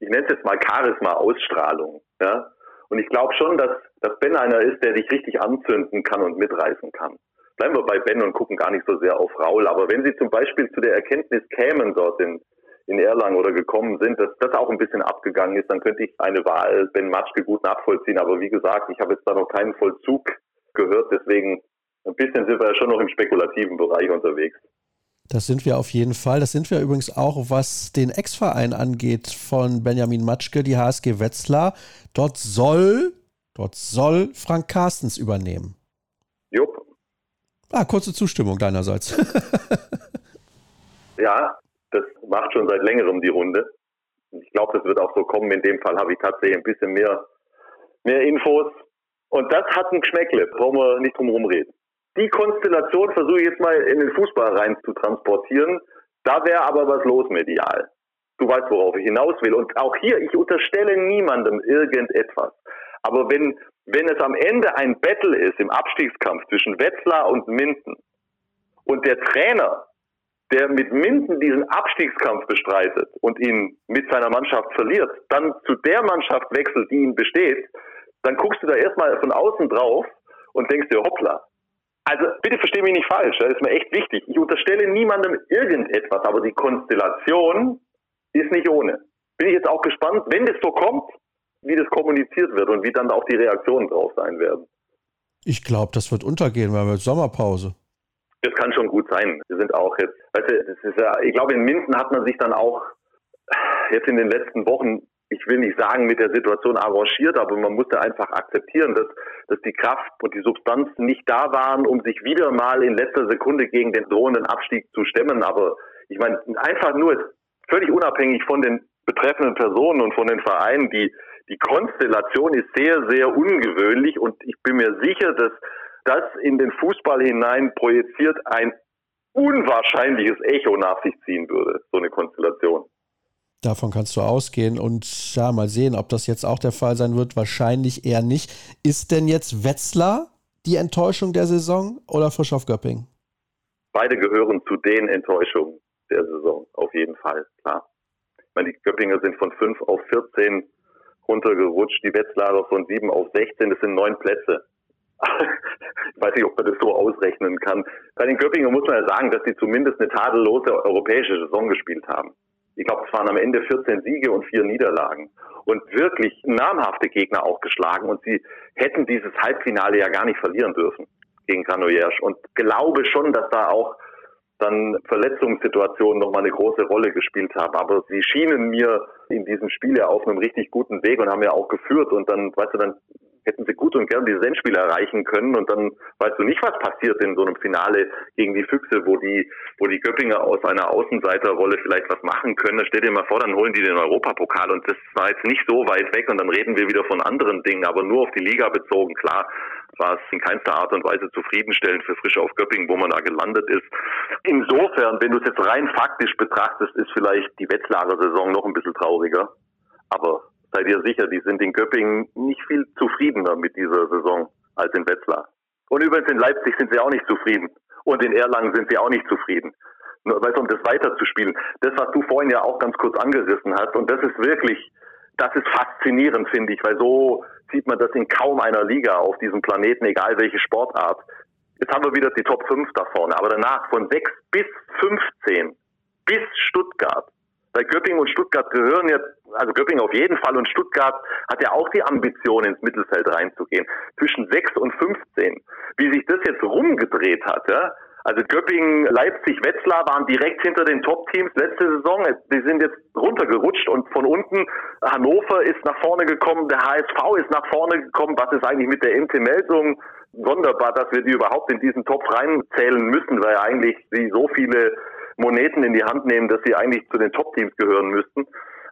ich nenne es jetzt mal Charisma, Ausstrahlung, ja. Und ich glaube schon, dass, dass Ben einer ist, der dich richtig anzünden kann und mitreißen kann. Bleiben wir bei Ben und gucken gar nicht so sehr auf Raul. Aber wenn Sie zum Beispiel zu der Erkenntnis kämen dort in, in Erlangen oder gekommen sind, dass das auch ein bisschen abgegangen ist, dann könnte ich eine Wahl Ben Matschke gut nachvollziehen. Aber wie gesagt, ich habe jetzt da noch keinen Vollzug gehört, deswegen ein bisschen sind wir ja schon noch im spekulativen Bereich unterwegs. Das sind wir auf jeden Fall. Das sind wir übrigens auch, was den Ex-Verein angeht von Benjamin Matschke, die HSG Wetzlar. Dort soll, dort soll Frank Carstens übernehmen. Jupp. Ah, kurze Zustimmung deinerseits. ja, das macht schon seit längerem die Runde. Ich glaube, das wird auch so kommen. In dem Fall habe ich tatsächlich ein bisschen mehr, mehr Infos. Und das hat ein Geschmäckle. Brauchen wir nicht drum herum reden. Die Konstellation versuche ich jetzt mal in den Fußball rein zu transportieren. Da wäre aber was los medial. Du weißt, worauf ich hinaus will. Und auch hier, ich unterstelle niemandem irgendetwas. Aber wenn, wenn es am Ende ein Battle ist im Abstiegskampf zwischen Wetzlar und Minden und der Trainer, der mit Minden diesen Abstiegskampf bestreitet und ihn mit seiner Mannschaft verliert, dann zu der Mannschaft wechselt, die ihn besteht, dann guckst du da erstmal von außen drauf und denkst dir, hoppla, also bitte verstehe mich nicht falsch, das ist mir echt wichtig. Ich unterstelle niemandem irgendetwas, aber die Konstellation ist nicht ohne. Bin ich jetzt auch gespannt, wenn das so kommt, wie das kommuniziert wird und wie dann auch die Reaktionen drauf sein werden. Ich glaube, das wird untergehen, weil wir Sommerpause. Das kann schon gut sein. Wir sind auch jetzt, weißt du, das ist ja, ich glaube, in Minden hat man sich dann auch jetzt in den letzten Wochen ich will nicht sagen, mit der Situation arrangiert, aber man musste einfach akzeptieren, dass, dass die Kraft und die Substanz nicht da waren, um sich wieder mal in letzter Sekunde gegen den drohenden Abstieg zu stemmen. Aber ich meine, einfach nur völlig unabhängig von den betreffenden Personen und von den Vereinen, die, die Konstellation ist sehr, sehr ungewöhnlich und ich bin mir sicher, dass das in den Fußball hinein projiziert ein unwahrscheinliches Echo nach sich ziehen würde, so eine Konstellation. Davon kannst du ausgehen und ja, mal sehen, ob das jetzt auch der Fall sein wird. Wahrscheinlich eher nicht. Ist denn jetzt Wetzlar die Enttäuschung der Saison oder Frischhoff Göpping? Beide gehören zu den Enttäuschungen der Saison, auf jeden Fall, klar. Ich meine, die Göppinger sind von 5 auf 14 runtergerutscht, die Wetzlarer von 7 auf 16, das sind neun Plätze. ich weiß nicht, ob man das so ausrechnen kann. Bei den Göppingen muss man ja sagen, dass sie zumindest eine tadellose europäische Saison gespielt haben ich glaube, es waren am Ende 14 Siege und vier Niederlagen und wirklich namhafte Gegner auch geschlagen und sie hätten dieses Halbfinale ja gar nicht verlieren dürfen gegen Granollers und glaube schon, dass da auch dann Verletzungssituationen nochmal eine große Rolle gespielt haben. Aber sie schienen mir in diesem Spiel ja auf einem richtig guten Weg und haben ja auch geführt und dann, weißt du, dann hätten sie gut und gern dieses Endspiel erreichen können und dann weißt du nicht, was passiert in so einem Finale gegen die Füchse, wo die, wo die Göppinger aus einer Außenseiterrolle vielleicht was machen können. Stell dir mal vor, dann holen die den Europapokal und das war jetzt nicht so weit weg und dann reden wir wieder von anderen Dingen, aber nur auf die Liga bezogen, klar war es in keinster Art und Weise zufriedenstellend für Frisch auf Göppingen, wo man da gelandet ist. Insofern, wenn du es jetzt rein faktisch betrachtest, ist vielleicht die Wetzlarer Saison noch ein bisschen trauriger. Aber seid ihr sicher, die sind in Göppingen nicht viel zufriedener mit dieser Saison als in Wetzlar. Und übrigens in Leipzig sind sie auch nicht zufrieden. Und in Erlangen sind sie auch nicht zufrieden. Weißt du, um das weiterzuspielen. Das, was du vorhin ja auch ganz kurz angerissen hast, und das ist wirklich, das ist faszinierend, finde ich, weil so sieht man das in kaum einer Liga auf diesem Planeten, egal welche Sportart. Jetzt haben wir wieder die Top 5 da vorne, aber danach von 6 bis 15 bis Stuttgart weil Göppingen und Stuttgart gehören jetzt, also Göppingen auf jeden Fall und Stuttgart hat ja auch die Ambition, ins Mittelfeld reinzugehen. Zwischen 6 und 15. Wie sich das jetzt rumgedreht hat, ja, also Göppingen, Leipzig, Wetzlar waren direkt hinter den Top-Teams letzte Saison. Die sind jetzt runtergerutscht und von unten Hannover ist nach vorne gekommen, der HSV ist nach vorne gekommen. Was ist eigentlich mit der MT-Meldung? Sonderbar, dass wir die überhaupt in diesen Topf reinzählen müssen, weil eigentlich sie so viele Moneten in die Hand nehmen, dass sie eigentlich zu den Top-Teams gehören müssten.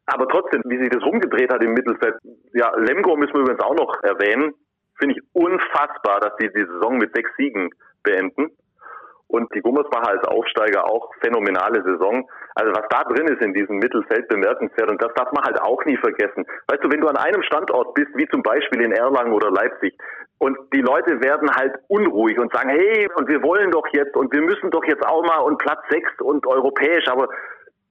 Aber trotzdem, wie sich das rumgedreht hat im Mittelfeld, ja, Lemgo müssen wir übrigens auch noch erwähnen, finde ich unfassbar, dass die die Saison mit sechs Siegen beenden. Und die Gummersbacher als Aufsteiger auch phänomenale Saison. Also was da drin ist in diesem Mittelfeld bemerkenswert und das darf man halt auch nie vergessen. Weißt du, wenn du an einem Standort bist, wie zum Beispiel in Erlangen oder Leipzig, und die Leute werden halt unruhig und sagen, hey, und wir wollen doch jetzt und wir müssen doch jetzt auch mal und Platz sechs und europäisch, aber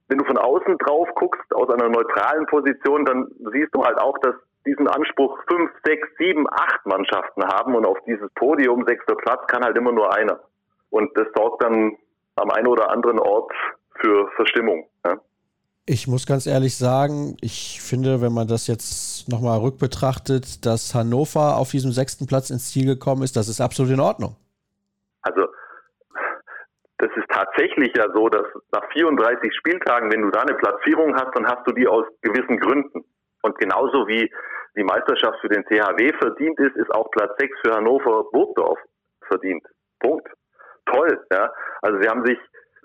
wenn du von außen drauf guckst, aus einer neutralen Position, dann siehst du halt auch, dass diesen Anspruch fünf, sechs, sieben, acht Mannschaften haben und auf dieses Podium, sechster Platz, kann halt immer nur einer. Und das sorgt dann am einen oder anderen Ort für Verstimmung. Ja? Ich muss ganz ehrlich sagen, ich finde, wenn man das jetzt nochmal rückbetrachtet, dass Hannover auf diesem sechsten Platz ins Ziel gekommen ist, das ist absolut in Ordnung. Also, das ist tatsächlich ja so, dass nach 34 Spieltagen, wenn du da eine Platzierung hast, dann hast du die aus gewissen Gründen. Und genauso wie die Meisterschaft für den THW verdient ist, ist auch Platz 6 für Hannover Burgdorf verdient. Punkt. Toll, ja. Also sie haben sich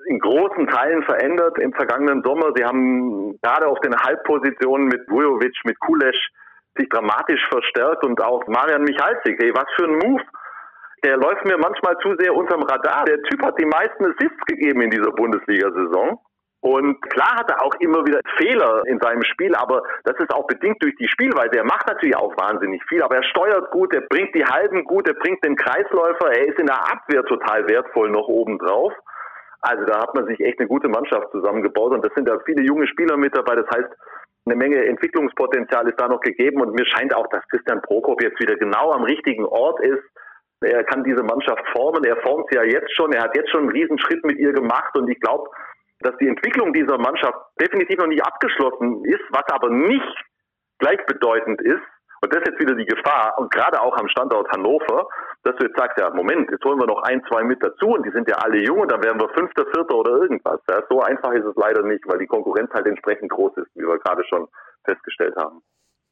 in großen Teilen verändert im vergangenen Sommer. Sie haben gerade auf den Halbpositionen mit Vujovic, mit Kulesch sich dramatisch verstärkt und auch Marian Michalzik. Hey, was für ein Move! Der läuft mir manchmal zu sehr unterm Radar. Der Typ hat die meisten Assists gegeben in dieser Bundesliga-Saison. Und klar hat er auch immer wieder Fehler in seinem Spiel, aber das ist auch bedingt durch die Spielweise. Er macht natürlich auch wahnsinnig viel, aber er steuert gut, er bringt die Halben gut, er bringt den Kreisläufer, er ist in der Abwehr total wertvoll noch obendrauf. Also da hat man sich echt eine gute Mannschaft zusammengebaut und das sind ja viele junge Spieler mit dabei. Das heißt, eine Menge Entwicklungspotenzial ist da noch gegeben und mir scheint auch, dass Christian Prokop jetzt wieder genau am richtigen Ort ist. Er kann diese Mannschaft formen, er formt sie ja jetzt schon, er hat jetzt schon einen Riesenschritt mit ihr gemacht und ich glaube, dass die Entwicklung dieser Mannschaft definitiv noch nicht abgeschlossen ist, was aber nicht gleichbedeutend ist, und das ist jetzt wieder die Gefahr, und gerade auch am Standort Hannover, dass du jetzt sagst, ja, Moment, jetzt holen wir noch ein, zwei mit dazu und die sind ja alle jung und dann werden wir Fünfter, Vierter oder irgendwas. Ja, so einfach ist es leider nicht, weil die Konkurrenz halt entsprechend groß ist, wie wir gerade schon festgestellt haben.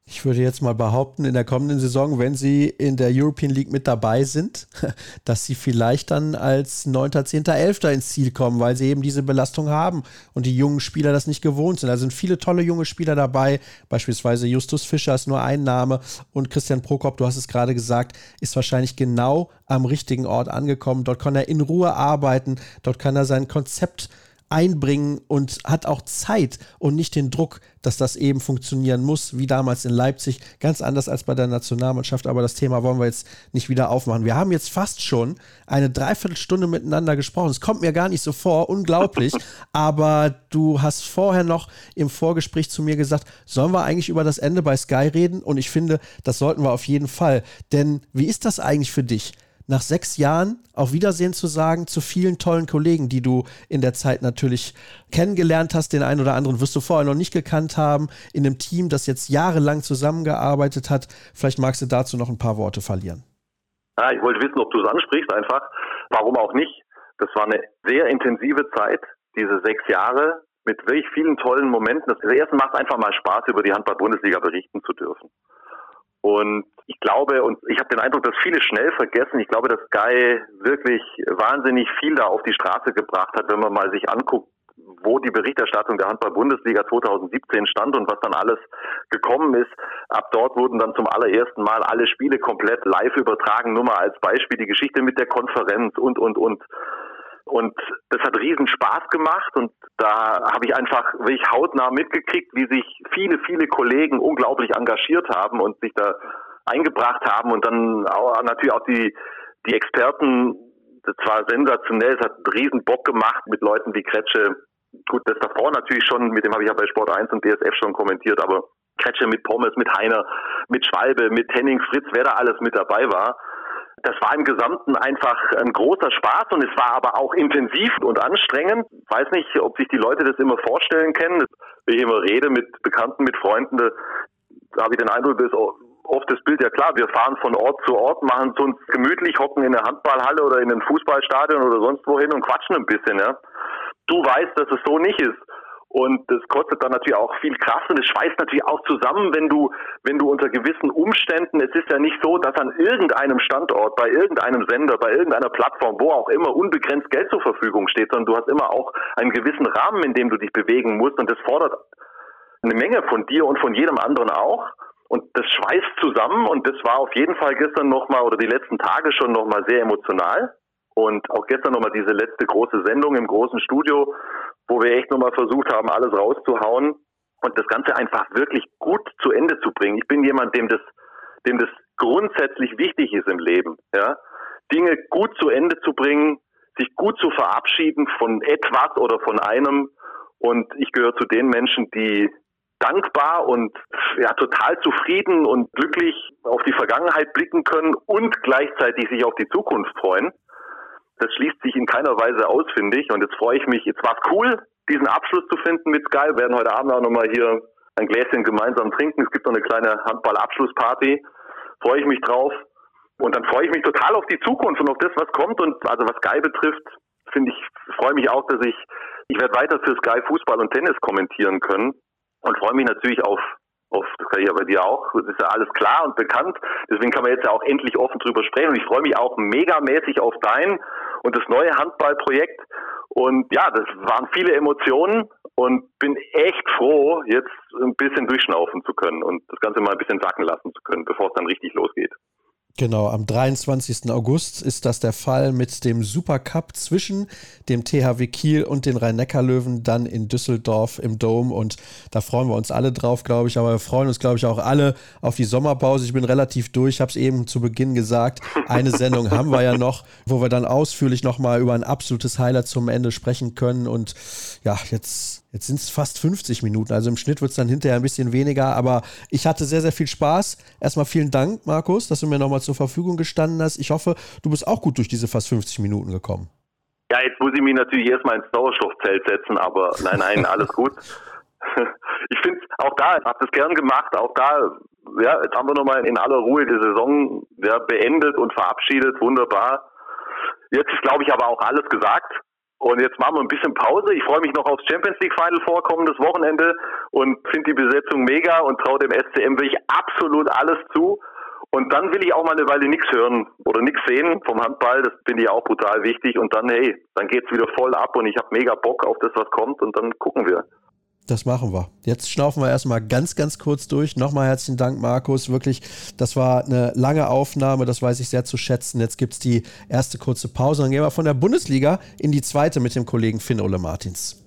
Ich würde jetzt mal behaupten, in der kommenden Saison, wenn sie in der European League mit dabei sind, dass sie vielleicht dann als 9., 10., 11. ins Ziel kommen, weil sie eben diese Belastung haben und die jungen Spieler das nicht gewohnt sind. Da sind viele tolle junge Spieler dabei, beispielsweise Justus Fischer ist nur ein Name und Christian Prokop, du hast es gerade gesagt, ist wahrscheinlich genau am richtigen Ort angekommen. Dort kann er in Ruhe arbeiten, dort kann er sein Konzept einbringen und hat auch Zeit und nicht den Druck, dass das eben funktionieren muss, wie damals in Leipzig. Ganz anders als bei der Nationalmannschaft, aber das Thema wollen wir jetzt nicht wieder aufmachen. Wir haben jetzt fast schon eine Dreiviertelstunde miteinander gesprochen. Es kommt mir gar nicht so vor, unglaublich, aber du hast vorher noch im Vorgespräch zu mir gesagt, sollen wir eigentlich über das Ende bei Sky reden? Und ich finde, das sollten wir auf jeden Fall. Denn wie ist das eigentlich für dich? Nach sechs Jahren auf Wiedersehen zu sagen zu vielen tollen Kollegen, die du in der Zeit natürlich kennengelernt hast. Den einen oder anderen wirst du vorher noch nicht gekannt haben, in einem Team, das jetzt jahrelang zusammengearbeitet hat. Vielleicht magst du dazu noch ein paar Worte verlieren. Ja, ich wollte wissen, ob du es ansprichst einfach. Warum auch nicht? Das war eine sehr intensive Zeit, diese sechs Jahre mit wirklich vielen tollen Momenten. Das erste macht einfach mal Spaß, über die Handball-Bundesliga berichten zu dürfen. Und ich glaube, und ich habe den Eindruck, dass viele schnell vergessen, ich glaube, dass Guy wirklich wahnsinnig viel da auf die Straße gebracht hat, wenn man mal sich anguckt, wo die Berichterstattung der Handball-Bundesliga 2017 stand und was dann alles gekommen ist. Ab dort wurden dann zum allerersten Mal alle Spiele komplett live übertragen. Nur mal als Beispiel die Geschichte mit der Konferenz und, und, und. Und das hat riesen Spaß gemacht und da habe ich einfach wirklich hautnah mitgekriegt, wie sich viele, viele Kollegen unglaublich engagiert haben und sich da eingebracht haben und dann auch, natürlich auch die, die Experten, das war sensationell, es hat einen riesen Bock gemacht mit Leuten wie Kretsche. Gut, das davor natürlich schon, mit dem habe ich ja bei Sport 1 und DSF schon kommentiert, aber Kretsche mit Pommes, mit Heiner, mit Schwalbe, mit Henning Fritz, wer da alles mit dabei war das war im Gesamten einfach ein großer Spaß und es war aber auch intensiv und anstrengend. Ich weiß nicht, ob sich die Leute das immer vorstellen können. Wenn ich immer rede mit Bekannten, mit Freunden, da habe ich den Eindruck, dass oft das Bild ja klar, wir fahren von Ort zu Ort, machen es uns gemütlich, hocken in der Handballhalle oder in einem Fußballstadion oder sonst wohin und quatschen ein bisschen, ja. Du weißt, dass es so nicht ist. Und das kostet dann natürlich auch viel Kraft und es schweißt natürlich auch zusammen, wenn du, wenn du unter gewissen Umständen, es ist ja nicht so, dass an irgendeinem Standort, bei irgendeinem Sender, bei irgendeiner Plattform, wo auch immer unbegrenzt Geld zur Verfügung steht, sondern du hast immer auch einen gewissen Rahmen, in dem du dich bewegen musst und das fordert eine Menge von dir und von jedem anderen auch. Und das schweißt zusammen und das war auf jeden Fall gestern nochmal oder die letzten Tage schon nochmal sehr emotional. Und auch gestern nochmal diese letzte große Sendung im großen Studio, wo wir echt nochmal versucht haben, alles rauszuhauen und das Ganze einfach wirklich gut zu Ende zu bringen. Ich bin jemand, dem das, dem das grundsätzlich wichtig ist im Leben, ja. Dinge gut zu Ende zu bringen, sich gut zu verabschieden von etwas oder von einem. Und ich gehöre zu den Menschen, die dankbar und ja, total zufrieden und glücklich auf die Vergangenheit blicken können und gleichzeitig sich auf die Zukunft freuen das schließt sich in keiner Weise aus, finde ich. Und jetzt freue ich mich, jetzt war es cool, diesen Abschluss zu finden mit Sky. Wir werden heute Abend auch nochmal hier ein Gläschen gemeinsam trinken. Es gibt noch eine kleine Handball-Abschlussparty. Freue ich mich drauf. Und dann freue ich mich total auf die Zukunft und auf das, was kommt. Und also was Sky betrifft, finde ich, freue mich auch, dass ich, ich werde weiter für Sky Fußball und Tennis kommentieren können und freue mich natürlich auf auf, das kann ich ja bei dir auch, das ist ja alles klar und bekannt. Deswegen kann man jetzt ja auch endlich offen drüber sprechen. Und ich freue mich auch megamäßig auf dein und das neue Handballprojekt. Und ja, das waren viele Emotionen und bin echt froh, jetzt ein bisschen durchschnaufen zu können und das Ganze mal ein bisschen sacken lassen zu können, bevor es dann richtig losgeht. Genau, am 23. August ist das der Fall mit dem Supercup zwischen dem THW Kiel und den Rhein-Neckar-Löwen dann in Düsseldorf im Dome und da freuen wir uns alle drauf, glaube ich, aber wir freuen uns, glaube ich, auch alle auf die Sommerpause. Ich bin relativ durch, habe es eben zu Beginn gesagt. Eine Sendung haben wir ja noch, wo wir dann ausführlich nochmal über ein absolutes Highlight zum Ende sprechen können und ja, jetzt Jetzt sind es fast 50 Minuten, also im Schnitt wird es dann hinterher ein bisschen weniger, aber ich hatte sehr, sehr viel Spaß. Erstmal vielen Dank, Markus, dass du mir nochmal zur Verfügung gestanden hast. Ich hoffe, du bist auch gut durch diese fast 50 Minuten gekommen. Ja, jetzt muss ich mich natürlich erstmal ins Sauerstoffzelt setzen, aber nein, nein, alles gut. Ich finde auch da, ich habe das gern gemacht, auch da, ja, jetzt haben wir nochmal in aller Ruhe die Saison ja, beendet und verabschiedet, wunderbar. Jetzt ist, glaube ich, aber auch alles gesagt. Und jetzt machen wir ein bisschen Pause. Ich freue mich noch aufs Champions League Final vorkommendes Wochenende und finde die Besetzung mega und traue dem SCM wirklich absolut alles zu. Und dann will ich auch mal eine Weile nichts hören oder nichts sehen vom Handball. Das finde ich auch brutal wichtig. Und dann, hey, dann geht's wieder voll ab und ich habe mega Bock auf das, was kommt und dann gucken wir. Das machen wir. Jetzt schnaufen wir erstmal ganz, ganz kurz durch. Nochmal herzlichen Dank, Markus. Wirklich, das war eine lange Aufnahme, das weiß ich sehr zu schätzen. Jetzt gibt es die erste kurze Pause. Dann gehen wir von der Bundesliga in die zweite mit dem Kollegen Finn Ole Martins.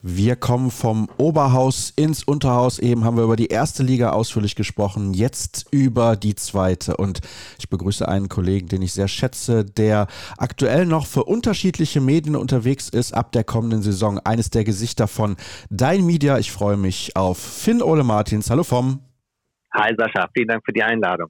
Wir kommen vom Oberhaus ins Unterhaus. Eben haben wir über die erste Liga ausführlich gesprochen, jetzt über die zweite. Und ich begrüße einen Kollegen, den ich sehr schätze, der aktuell noch für unterschiedliche Medien unterwegs ist ab der kommenden Saison. Eines der Gesichter von Dein Media. Ich freue mich auf Finn Ole Martins. Hallo vom. Hi Sascha, vielen Dank für die Einladung.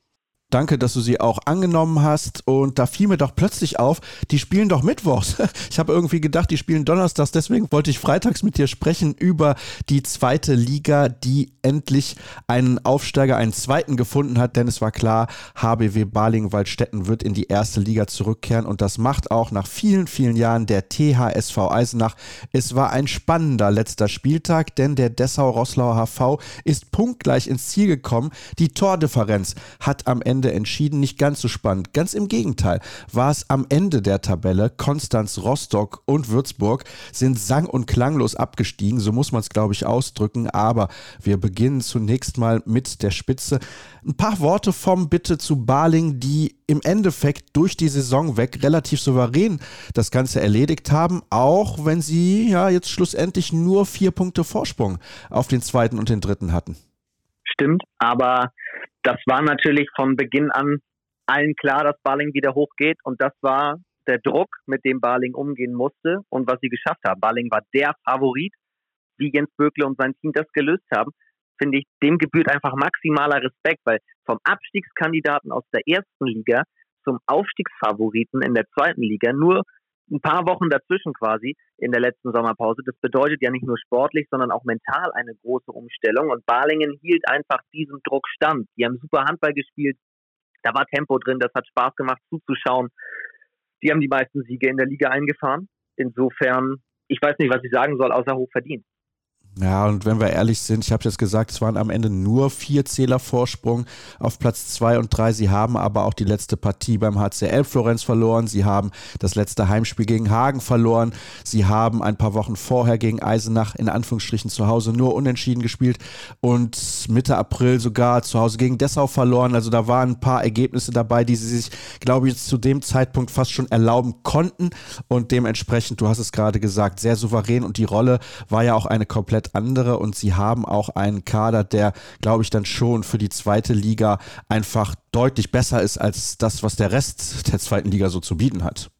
Danke, dass du sie auch angenommen hast. Und da fiel mir doch plötzlich auf, die spielen doch Mittwochs. Ich habe irgendwie gedacht, die spielen Donnerstags. Deswegen wollte ich freitags mit dir sprechen über die zweite Liga, die endlich einen Aufsteiger, einen zweiten gefunden hat. Denn es war klar, HBW Balingen-Waldstätten wird in die erste Liga zurückkehren. Und das macht auch nach vielen, vielen Jahren der THSV Eisenach. Es war ein spannender letzter Spieltag, denn der Dessau-Roslauer HV ist punktgleich ins Ziel gekommen. Die Tordifferenz hat am Ende Ende entschieden nicht ganz so spannend. Ganz im Gegenteil war es am Ende der Tabelle. Konstanz, Rostock und Würzburg sind sang- und klanglos abgestiegen. So muss man es, glaube ich, ausdrücken. Aber wir beginnen zunächst mal mit der Spitze. Ein paar Worte vom Bitte zu Baling, die im Endeffekt durch die Saison weg relativ souverän das Ganze erledigt haben, auch wenn sie ja jetzt schlussendlich nur vier Punkte Vorsprung auf den zweiten und den dritten hatten. Stimmt, aber das war natürlich von Beginn an allen klar, dass Barling wieder hochgeht und das war der Druck, mit dem Barling umgehen musste und was sie geschafft haben. Barling war der Favorit, wie Jens Bökle und sein Team das gelöst haben, finde ich, dem gebührt einfach maximaler Respekt, weil vom Abstiegskandidaten aus der ersten Liga zum Aufstiegsfavoriten in der zweiten Liga nur ein paar Wochen dazwischen quasi in der letzten Sommerpause. Das bedeutet ja nicht nur sportlich, sondern auch mental eine große Umstellung. Und Balingen hielt einfach diesem Druck stand. Die haben super Handball gespielt. Da war Tempo drin. Das hat Spaß gemacht zuzuschauen. Die haben die meisten Siege in der Liga eingefahren. Insofern, ich weiß nicht, was ich sagen soll, außer hoch verdient. Ja, und wenn wir ehrlich sind, ich habe jetzt gesagt, es waren am Ende nur vier Zähler Vorsprung auf Platz zwei und drei. Sie haben aber auch die letzte Partie beim HCL Florenz verloren. Sie haben das letzte Heimspiel gegen Hagen verloren. Sie haben ein paar Wochen vorher gegen Eisenach in Anführungsstrichen zu Hause nur unentschieden gespielt und Mitte April sogar zu Hause gegen Dessau verloren. Also da waren ein paar Ergebnisse dabei, die sie sich, glaube ich, zu dem Zeitpunkt fast schon erlauben konnten. Und dementsprechend, du hast es gerade gesagt, sehr souverän und die Rolle war ja auch eine komplett andere und sie haben auch einen Kader, der, glaube ich, dann schon für die zweite Liga einfach deutlich besser ist als das, was der Rest der zweiten Liga so zu bieten hat.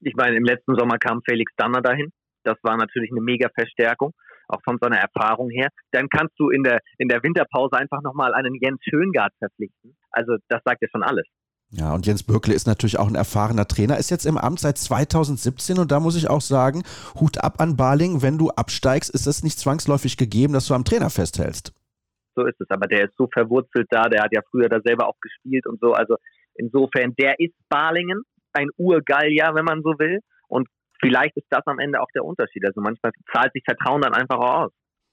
Ich meine, im letzten Sommer kam Felix Danner dahin. Das war natürlich eine mega Verstärkung, auch von seiner Erfahrung her. Dann kannst du in der, in der Winterpause einfach nochmal einen Jens Schöngard verpflichten. Also das sagt ja schon alles. Ja, und Jens Böckle ist natürlich auch ein erfahrener Trainer, ist jetzt im Amt seit 2017 und da muss ich auch sagen, Hut ab an Barling, wenn du absteigst, ist es nicht zwangsläufig gegeben, dass du am Trainer festhältst. So ist es, aber der ist so verwurzelt da, der hat ja früher da selber auch gespielt und so, also insofern, der ist Balingen, ein Urgallier, wenn man so will und vielleicht ist das am Ende auch der Unterschied, also manchmal zahlt sich Vertrauen dann einfach auch aus.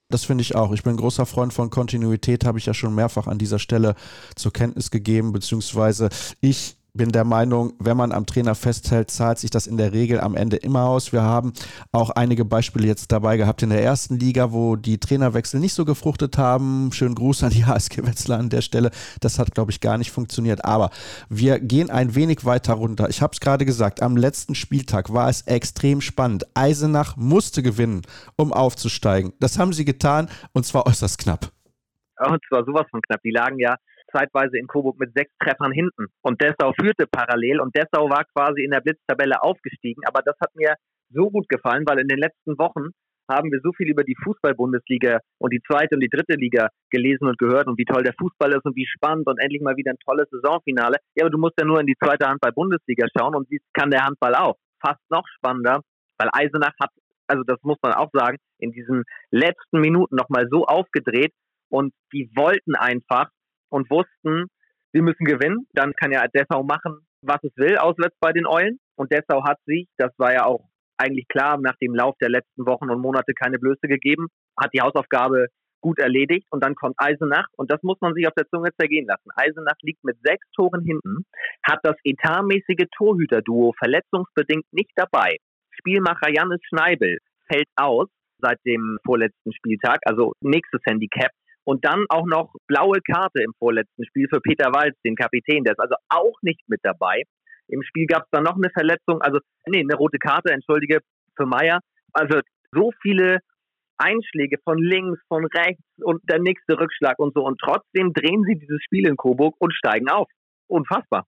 Das finde ich auch. Ich bin ein großer Freund von Kontinuität, habe ich ja schon mehrfach an dieser Stelle zur Kenntnis gegeben, beziehungsweise ich bin der Meinung, wenn man am Trainer festhält, zahlt sich das in der Regel am Ende immer aus. Wir haben auch einige Beispiele jetzt dabei gehabt in der ersten Liga, wo die Trainerwechsel nicht so gefruchtet haben. Schönen Gruß an die HSG Wetzlar an der Stelle. Das hat, glaube ich, gar nicht funktioniert. Aber wir gehen ein wenig weiter runter. Ich habe es gerade gesagt, am letzten Spieltag war es extrem spannend. Eisenach musste gewinnen, um aufzusteigen. Das haben sie getan und zwar äußerst knapp. Und zwar sowas von knapp. Die lagen ja zeitweise in Coburg mit sechs Treffern hinten. Und Dessau führte parallel und Dessau war quasi in der Blitztabelle aufgestiegen. Aber das hat mir so gut gefallen, weil in den letzten Wochen haben wir so viel über die Fußball-Bundesliga und die zweite und die dritte Liga gelesen und gehört und wie toll der Fußball ist und wie spannend und endlich mal wieder ein tolles Saisonfinale. Ja, aber du musst ja nur in die zweite Handball-Bundesliga schauen und siehst, kann der Handball auch. Fast noch spannender, weil Eisenach hat, also das muss man auch sagen, in diesen letzten Minuten nochmal so aufgedreht und die wollten einfach und wussten, wir müssen gewinnen. Dann kann ja Dessau machen, was es will, auswärts bei den Eulen. Und Dessau hat sich, das war ja auch eigentlich klar, nach dem Lauf der letzten Wochen und Monate keine Blöße gegeben, hat die Hausaufgabe gut erledigt und dann kommt Eisenach und das muss man sich auf der Zunge zergehen lassen. Eisenach liegt mit sechs Toren hinten, hat das etatmäßige Torhüterduo verletzungsbedingt nicht dabei. Spielmacher Jannis Schneibel fällt aus seit dem vorletzten Spieltag, also nächstes Handicap und dann auch noch blaue Karte im vorletzten Spiel für Peter Walz, den Kapitän. Der ist also auch nicht mit dabei. Im Spiel gab es dann noch eine Verletzung, also nee, eine rote Karte, entschuldige, für Meier. Also so viele Einschläge von links, von rechts und der nächste Rückschlag und so. Und trotzdem drehen sie dieses Spiel in Coburg und steigen auf. Unfassbar.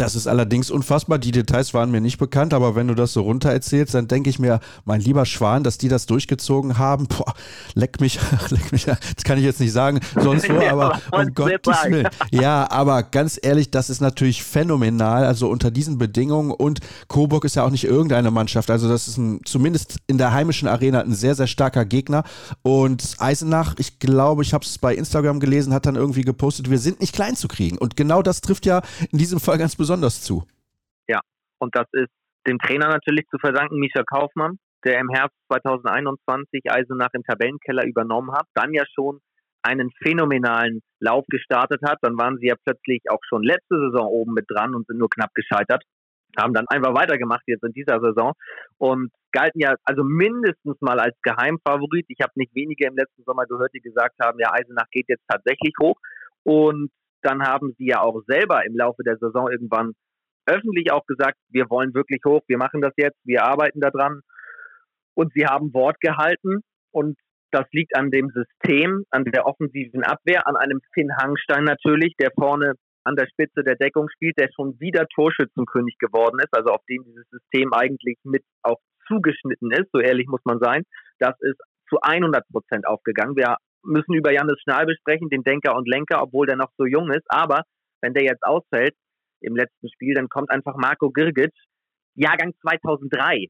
Das ist allerdings unfassbar. Die Details waren mir nicht bekannt, aber wenn du das so runter erzählst, dann denke ich mir, mein lieber Schwan, dass die das durchgezogen haben, boah, leck mich, leck mich, das kann ich jetzt nicht sagen, sonst wo, aber um Gottes Willen. Ja, aber ganz ehrlich, das ist natürlich phänomenal, also unter diesen Bedingungen. Und Coburg ist ja auch nicht irgendeine Mannschaft, also das ist ein, zumindest in der heimischen Arena ein sehr, sehr starker Gegner. Und Eisenach, ich glaube, ich habe es bei Instagram gelesen, hat dann irgendwie gepostet, wir sind nicht klein zu kriegen. Und genau das trifft ja in diesem Fall ganz besonders zu. Ja, und das ist dem Trainer natürlich zu verdanken, Misha Kaufmann, der im Herbst 2021 Eisenach im Tabellenkeller übernommen hat, dann ja schon einen phänomenalen Lauf gestartet hat. Dann waren sie ja plötzlich auch schon letzte Saison oben mit dran und sind nur knapp gescheitert. Haben dann einfach weitergemacht jetzt in dieser Saison und galten ja also mindestens mal als Geheimfavorit. Ich habe nicht wenige im letzten Sommer gehört, die gesagt haben, ja, Eisenach geht jetzt tatsächlich hoch. Und dann haben sie ja auch selber im Laufe der Saison irgendwann öffentlich auch gesagt, wir wollen wirklich hoch, wir machen das jetzt, wir arbeiten daran. Und sie haben Wort gehalten und das liegt an dem System, an der offensiven Abwehr, an einem Finn Hangstein natürlich, der vorne an der Spitze der Deckung spielt, der schon wieder Torschützenkönig geworden ist, also auf dem dieses System eigentlich mit auch zugeschnitten ist, so ehrlich muss man sein. Das ist zu 100 Prozent aufgegangen. Wir müssen über Janis Schnabel sprechen, den Denker und Lenker, obwohl der noch so jung ist. Aber wenn der jetzt ausfällt im letzten Spiel, dann kommt einfach Marco Girgic, Jahrgang 2003,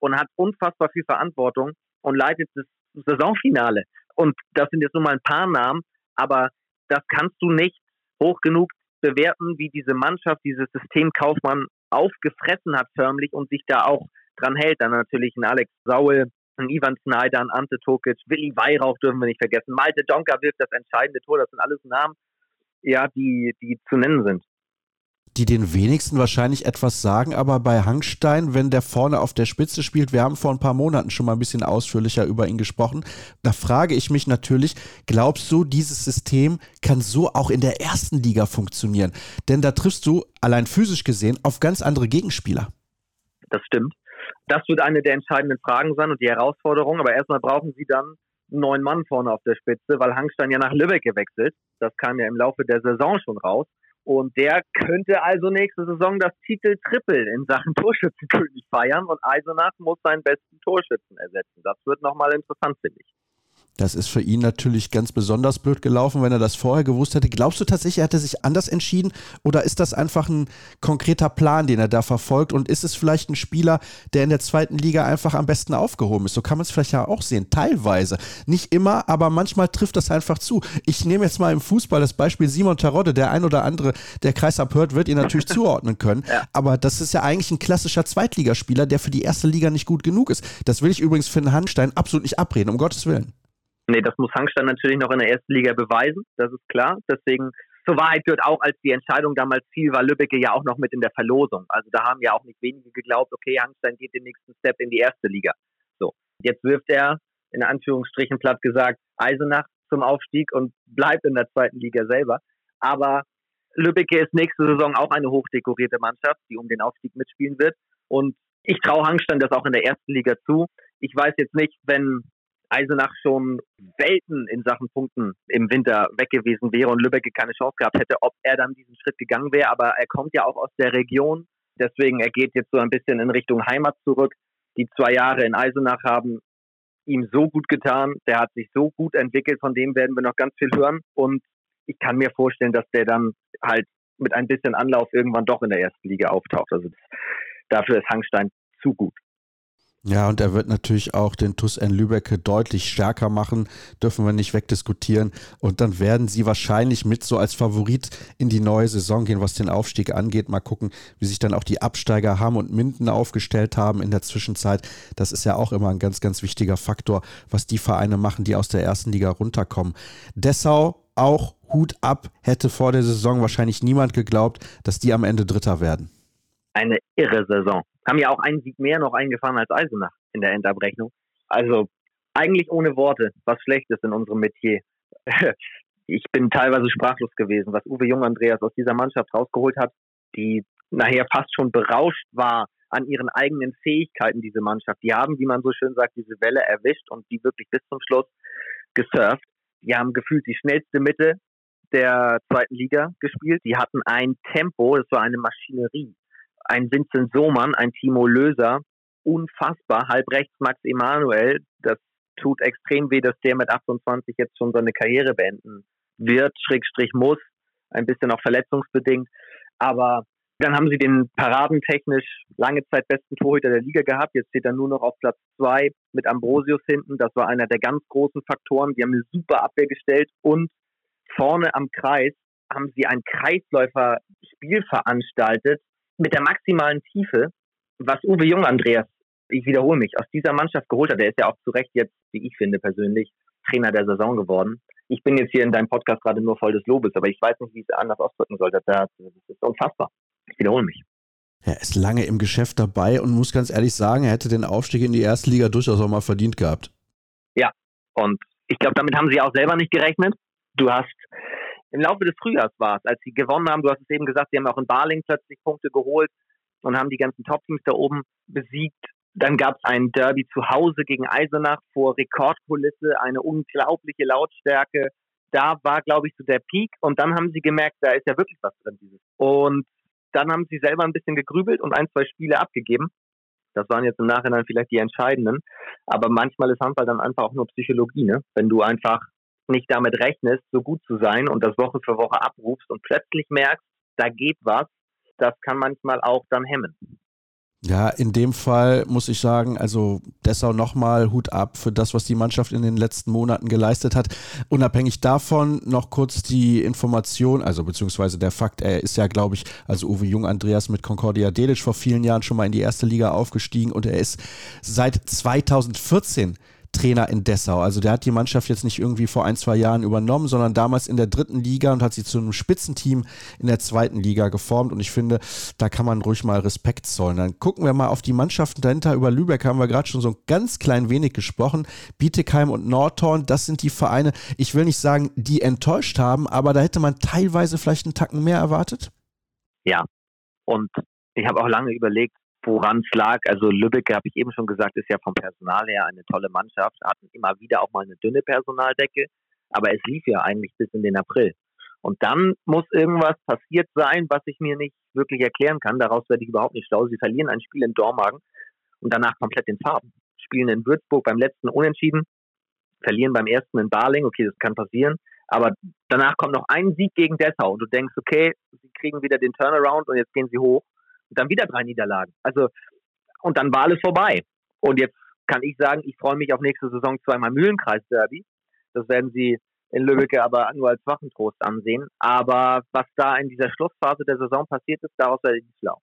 und hat unfassbar viel Verantwortung und leitet das Saisonfinale. Und das sind jetzt nur mal ein paar Namen, aber das kannst du nicht hoch genug bewerten, wie diese Mannschaft, dieses System Kaufmann aufgefressen hat förmlich und sich da auch dran hält. Dann natürlich ein Alex Saul, ein Ivan Snyder, Ante Tokic, Willi Weihrauch dürfen wir nicht vergessen, Malte Donker wirft das entscheidende Tor, das sind alles Namen, ja, die, die zu nennen sind die den wenigsten wahrscheinlich etwas sagen, aber bei Hangstein, wenn der vorne auf der Spitze spielt, wir haben vor ein paar Monaten schon mal ein bisschen ausführlicher über ihn gesprochen, da frage ich mich natürlich, glaubst du, dieses System kann so auch in der ersten Liga funktionieren? Denn da triffst du, allein physisch gesehen, auf ganz andere Gegenspieler. Das stimmt. Das wird eine der entscheidenden Fragen sein und die Herausforderung, aber erstmal brauchen sie dann neun Mann vorne auf der Spitze, weil Hangstein ja nach Lübeck gewechselt. Das kam ja im Laufe der Saison schon raus. Und der könnte also nächste Saison das Titel Triple in Sachen Torschützenkönig feiern und Eisenach muss seinen besten Torschützen ersetzen. Das wird nochmal interessant, finde ich. Das ist für ihn natürlich ganz besonders blöd gelaufen, wenn er das vorher gewusst hätte. Glaubst du tatsächlich, er hätte sich anders entschieden oder ist das einfach ein konkreter Plan, den er da verfolgt und ist es vielleicht ein Spieler, der in der zweiten Liga einfach am besten aufgehoben ist? So kann man es vielleicht ja auch sehen, teilweise. Nicht immer, aber manchmal trifft das einfach zu. Ich nehme jetzt mal im Fußball das Beispiel Simon Terodde, der ein oder andere, der Kreis abhört, wird ihn natürlich zuordnen können, aber das ist ja eigentlich ein klassischer Zweitligaspieler, der für die erste Liga nicht gut genug ist. Das will ich übrigens für den Handstein absolut nicht abreden, um Gottes Willen. Nee, das muss Hangstein natürlich noch in der ersten Liga beweisen, das ist klar. Deswegen, zur Wahrheit gehört auch, als die Entscheidung damals fiel, war Lübbecke ja auch noch mit in der Verlosung. Also da haben ja auch nicht wenige geglaubt, okay, Hangstein geht den nächsten Step in die erste Liga. So, jetzt wirft er, in Anführungsstrichen platt gesagt, Eisenach zum Aufstieg und bleibt in der zweiten Liga selber. Aber Lübbecke ist nächste Saison auch eine hochdekorierte Mannschaft, die um den Aufstieg mitspielen wird. Und ich traue Hangstein das auch in der ersten Liga zu. Ich weiß jetzt nicht, wenn Eisenach schon Welten in Sachen Punkten im Winter weg gewesen wäre und Lübeck keine Chance gehabt hätte, ob er dann diesen Schritt gegangen wäre. Aber er kommt ja auch aus der Region. Deswegen, er geht jetzt so ein bisschen in Richtung Heimat zurück. Die zwei Jahre in Eisenach haben ihm so gut getan. Der hat sich so gut entwickelt. Von dem werden wir noch ganz viel hören. Und ich kann mir vorstellen, dass der dann halt mit ein bisschen Anlauf irgendwann doch in der ersten Liga auftaucht. Also das, dafür ist Hangstein zu gut. Ja, und er wird natürlich auch den TUS N Lübecke deutlich stärker machen, dürfen wir nicht wegdiskutieren. Und dann werden sie wahrscheinlich mit so als Favorit in die neue Saison gehen, was den Aufstieg angeht. Mal gucken, wie sich dann auch die Absteiger Hamm und Minden aufgestellt haben in der Zwischenzeit. Das ist ja auch immer ein ganz, ganz wichtiger Faktor, was die Vereine machen, die aus der ersten Liga runterkommen. Dessau auch Hut ab, hätte vor der Saison wahrscheinlich niemand geglaubt, dass die am Ende Dritter werden. Eine irre Saison haben ja auch einen Sieg mehr noch eingefahren als Eisenach in der Endabrechnung. Also eigentlich ohne Worte, was schlecht ist in unserem Metier. ich bin teilweise sprachlos gewesen, was Uwe Jung Andreas aus dieser Mannschaft rausgeholt hat, die nachher fast schon berauscht war an ihren eigenen Fähigkeiten, diese Mannschaft. Die haben, wie man so schön sagt, diese Welle erwischt und die wirklich bis zum Schluss gesurft. Die haben gefühlt die schnellste Mitte, der zweiten Liga gespielt. Die hatten ein Tempo, das war eine Maschinerie. Ein Vincent Sohmann, ein Timo Löser, unfassbar. Halb rechts Max Emanuel, das tut extrem weh, dass der mit 28 jetzt schon seine Karriere beenden wird, Schrägstrich muss, ein bisschen auch verletzungsbedingt. Aber dann haben sie den paradentechnisch lange Zeit besten Torhüter der Liga gehabt. Jetzt steht er nur noch auf Platz zwei mit Ambrosius hinten. Das war einer der ganz großen Faktoren. Die haben eine super Abwehr gestellt und vorne am Kreis haben sie ein Kreisläuferspiel veranstaltet mit der maximalen Tiefe, was Uwe Jung Andreas, ich wiederhole mich, aus dieser Mannschaft geholt hat. Der ist ja auch zu Recht jetzt, wie ich finde persönlich, Trainer der Saison geworden. Ich bin jetzt hier in deinem Podcast gerade nur voll des Lobes, aber ich weiß nicht, wie ich es anders ausdrücken sollte. Das ist unfassbar. Ich wiederhole mich. Er ist lange im Geschäft dabei und muss ganz ehrlich sagen, er hätte den Aufstieg in die erste Liga durchaus auch mal verdient gehabt. Ja, und ich glaube, damit haben sie auch selber nicht gerechnet. Du hast im Laufe des Frühjahrs war es, als sie gewonnen haben, du hast es eben gesagt, sie haben auch in Barling plötzlich Punkte geholt und haben die ganzen Top-Teams da oben besiegt. Dann gab es ein Derby zu Hause gegen Eisenach vor Rekordkulisse, eine unglaubliche Lautstärke. Da war, glaube ich, so der Peak und dann haben sie gemerkt, da ist ja wirklich was drin. Dieses. Und dann haben sie selber ein bisschen gegrübelt und ein, zwei Spiele abgegeben. Das waren jetzt im Nachhinein vielleicht die entscheidenden. Aber manchmal ist Handball dann einfach auch nur Psychologie, ne? Wenn du einfach nicht damit rechnest, so gut zu sein und das Woche für Woche abrufst und plötzlich merkst, da geht was, das kann manchmal auch dann hemmen. Ja, in dem Fall muss ich sagen, also Dessau nochmal Hut ab für das, was die Mannschaft in den letzten Monaten geleistet hat. Unabhängig davon noch kurz die Information, also beziehungsweise der Fakt, er ist ja, glaube ich, also Uwe Jung Andreas mit Concordia Delic vor vielen Jahren schon mal in die erste Liga aufgestiegen und er ist seit 2014 Trainer in Dessau. Also der hat die Mannschaft jetzt nicht irgendwie vor ein, zwei Jahren übernommen, sondern damals in der dritten Liga und hat sie zu einem Spitzenteam in der zweiten Liga geformt. Und ich finde, da kann man ruhig mal Respekt zollen. Dann gucken wir mal auf die Mannschaften dahinter. Über Lübeck haben wir gerade schon so ein ganz klein wenig gesprochen. Bietigheim und Nordhorn, das sind die Vereine, ich will nicht sagen, die enttäuscht haben, aber da hätte man teilweise vielleicht einen Tacken mehr erwartet. Ja, und ich habe auch lange überlegt, woran es lag. Also Lübeck, habe ich eben schon gesagt, ist ja vom Personal her eine tolle Mannschaft, hatten immer wieder auch mal eine dünne Personaldecke, aber es lief ja eigentlich bis in den April. Und dann muss irgendwas passiert sein, was ich mir nicht wirklich erklären kann. Daraus werde ich überhaupt nicht schlau. Sie verlieren ein Spiel in Dormagen und danach komplett den Farben. Spielen in Würzburg beim letzten Unentschieden, verlieren beim ersten in Barling. Okay, das kann passieren. Aber danach kommt noch ein Sieg gegen Dessau und du denkst, okay, sie kriegen wieder den Turnaround und jetzt gehen sie hoch dann wieder drei Niederlagen. Also, und dann war alles vorbei. Und jetzt kann ich sagen, ich freue mich auf nächste Saison zweimal Mühlenkreis-Derby. Das werden Sie in Lübeck aber nur als Wachentrost ansehen. Aber was da in dieser Schlussphase der Saison passiert ist, daraus werde ich nicht schlau.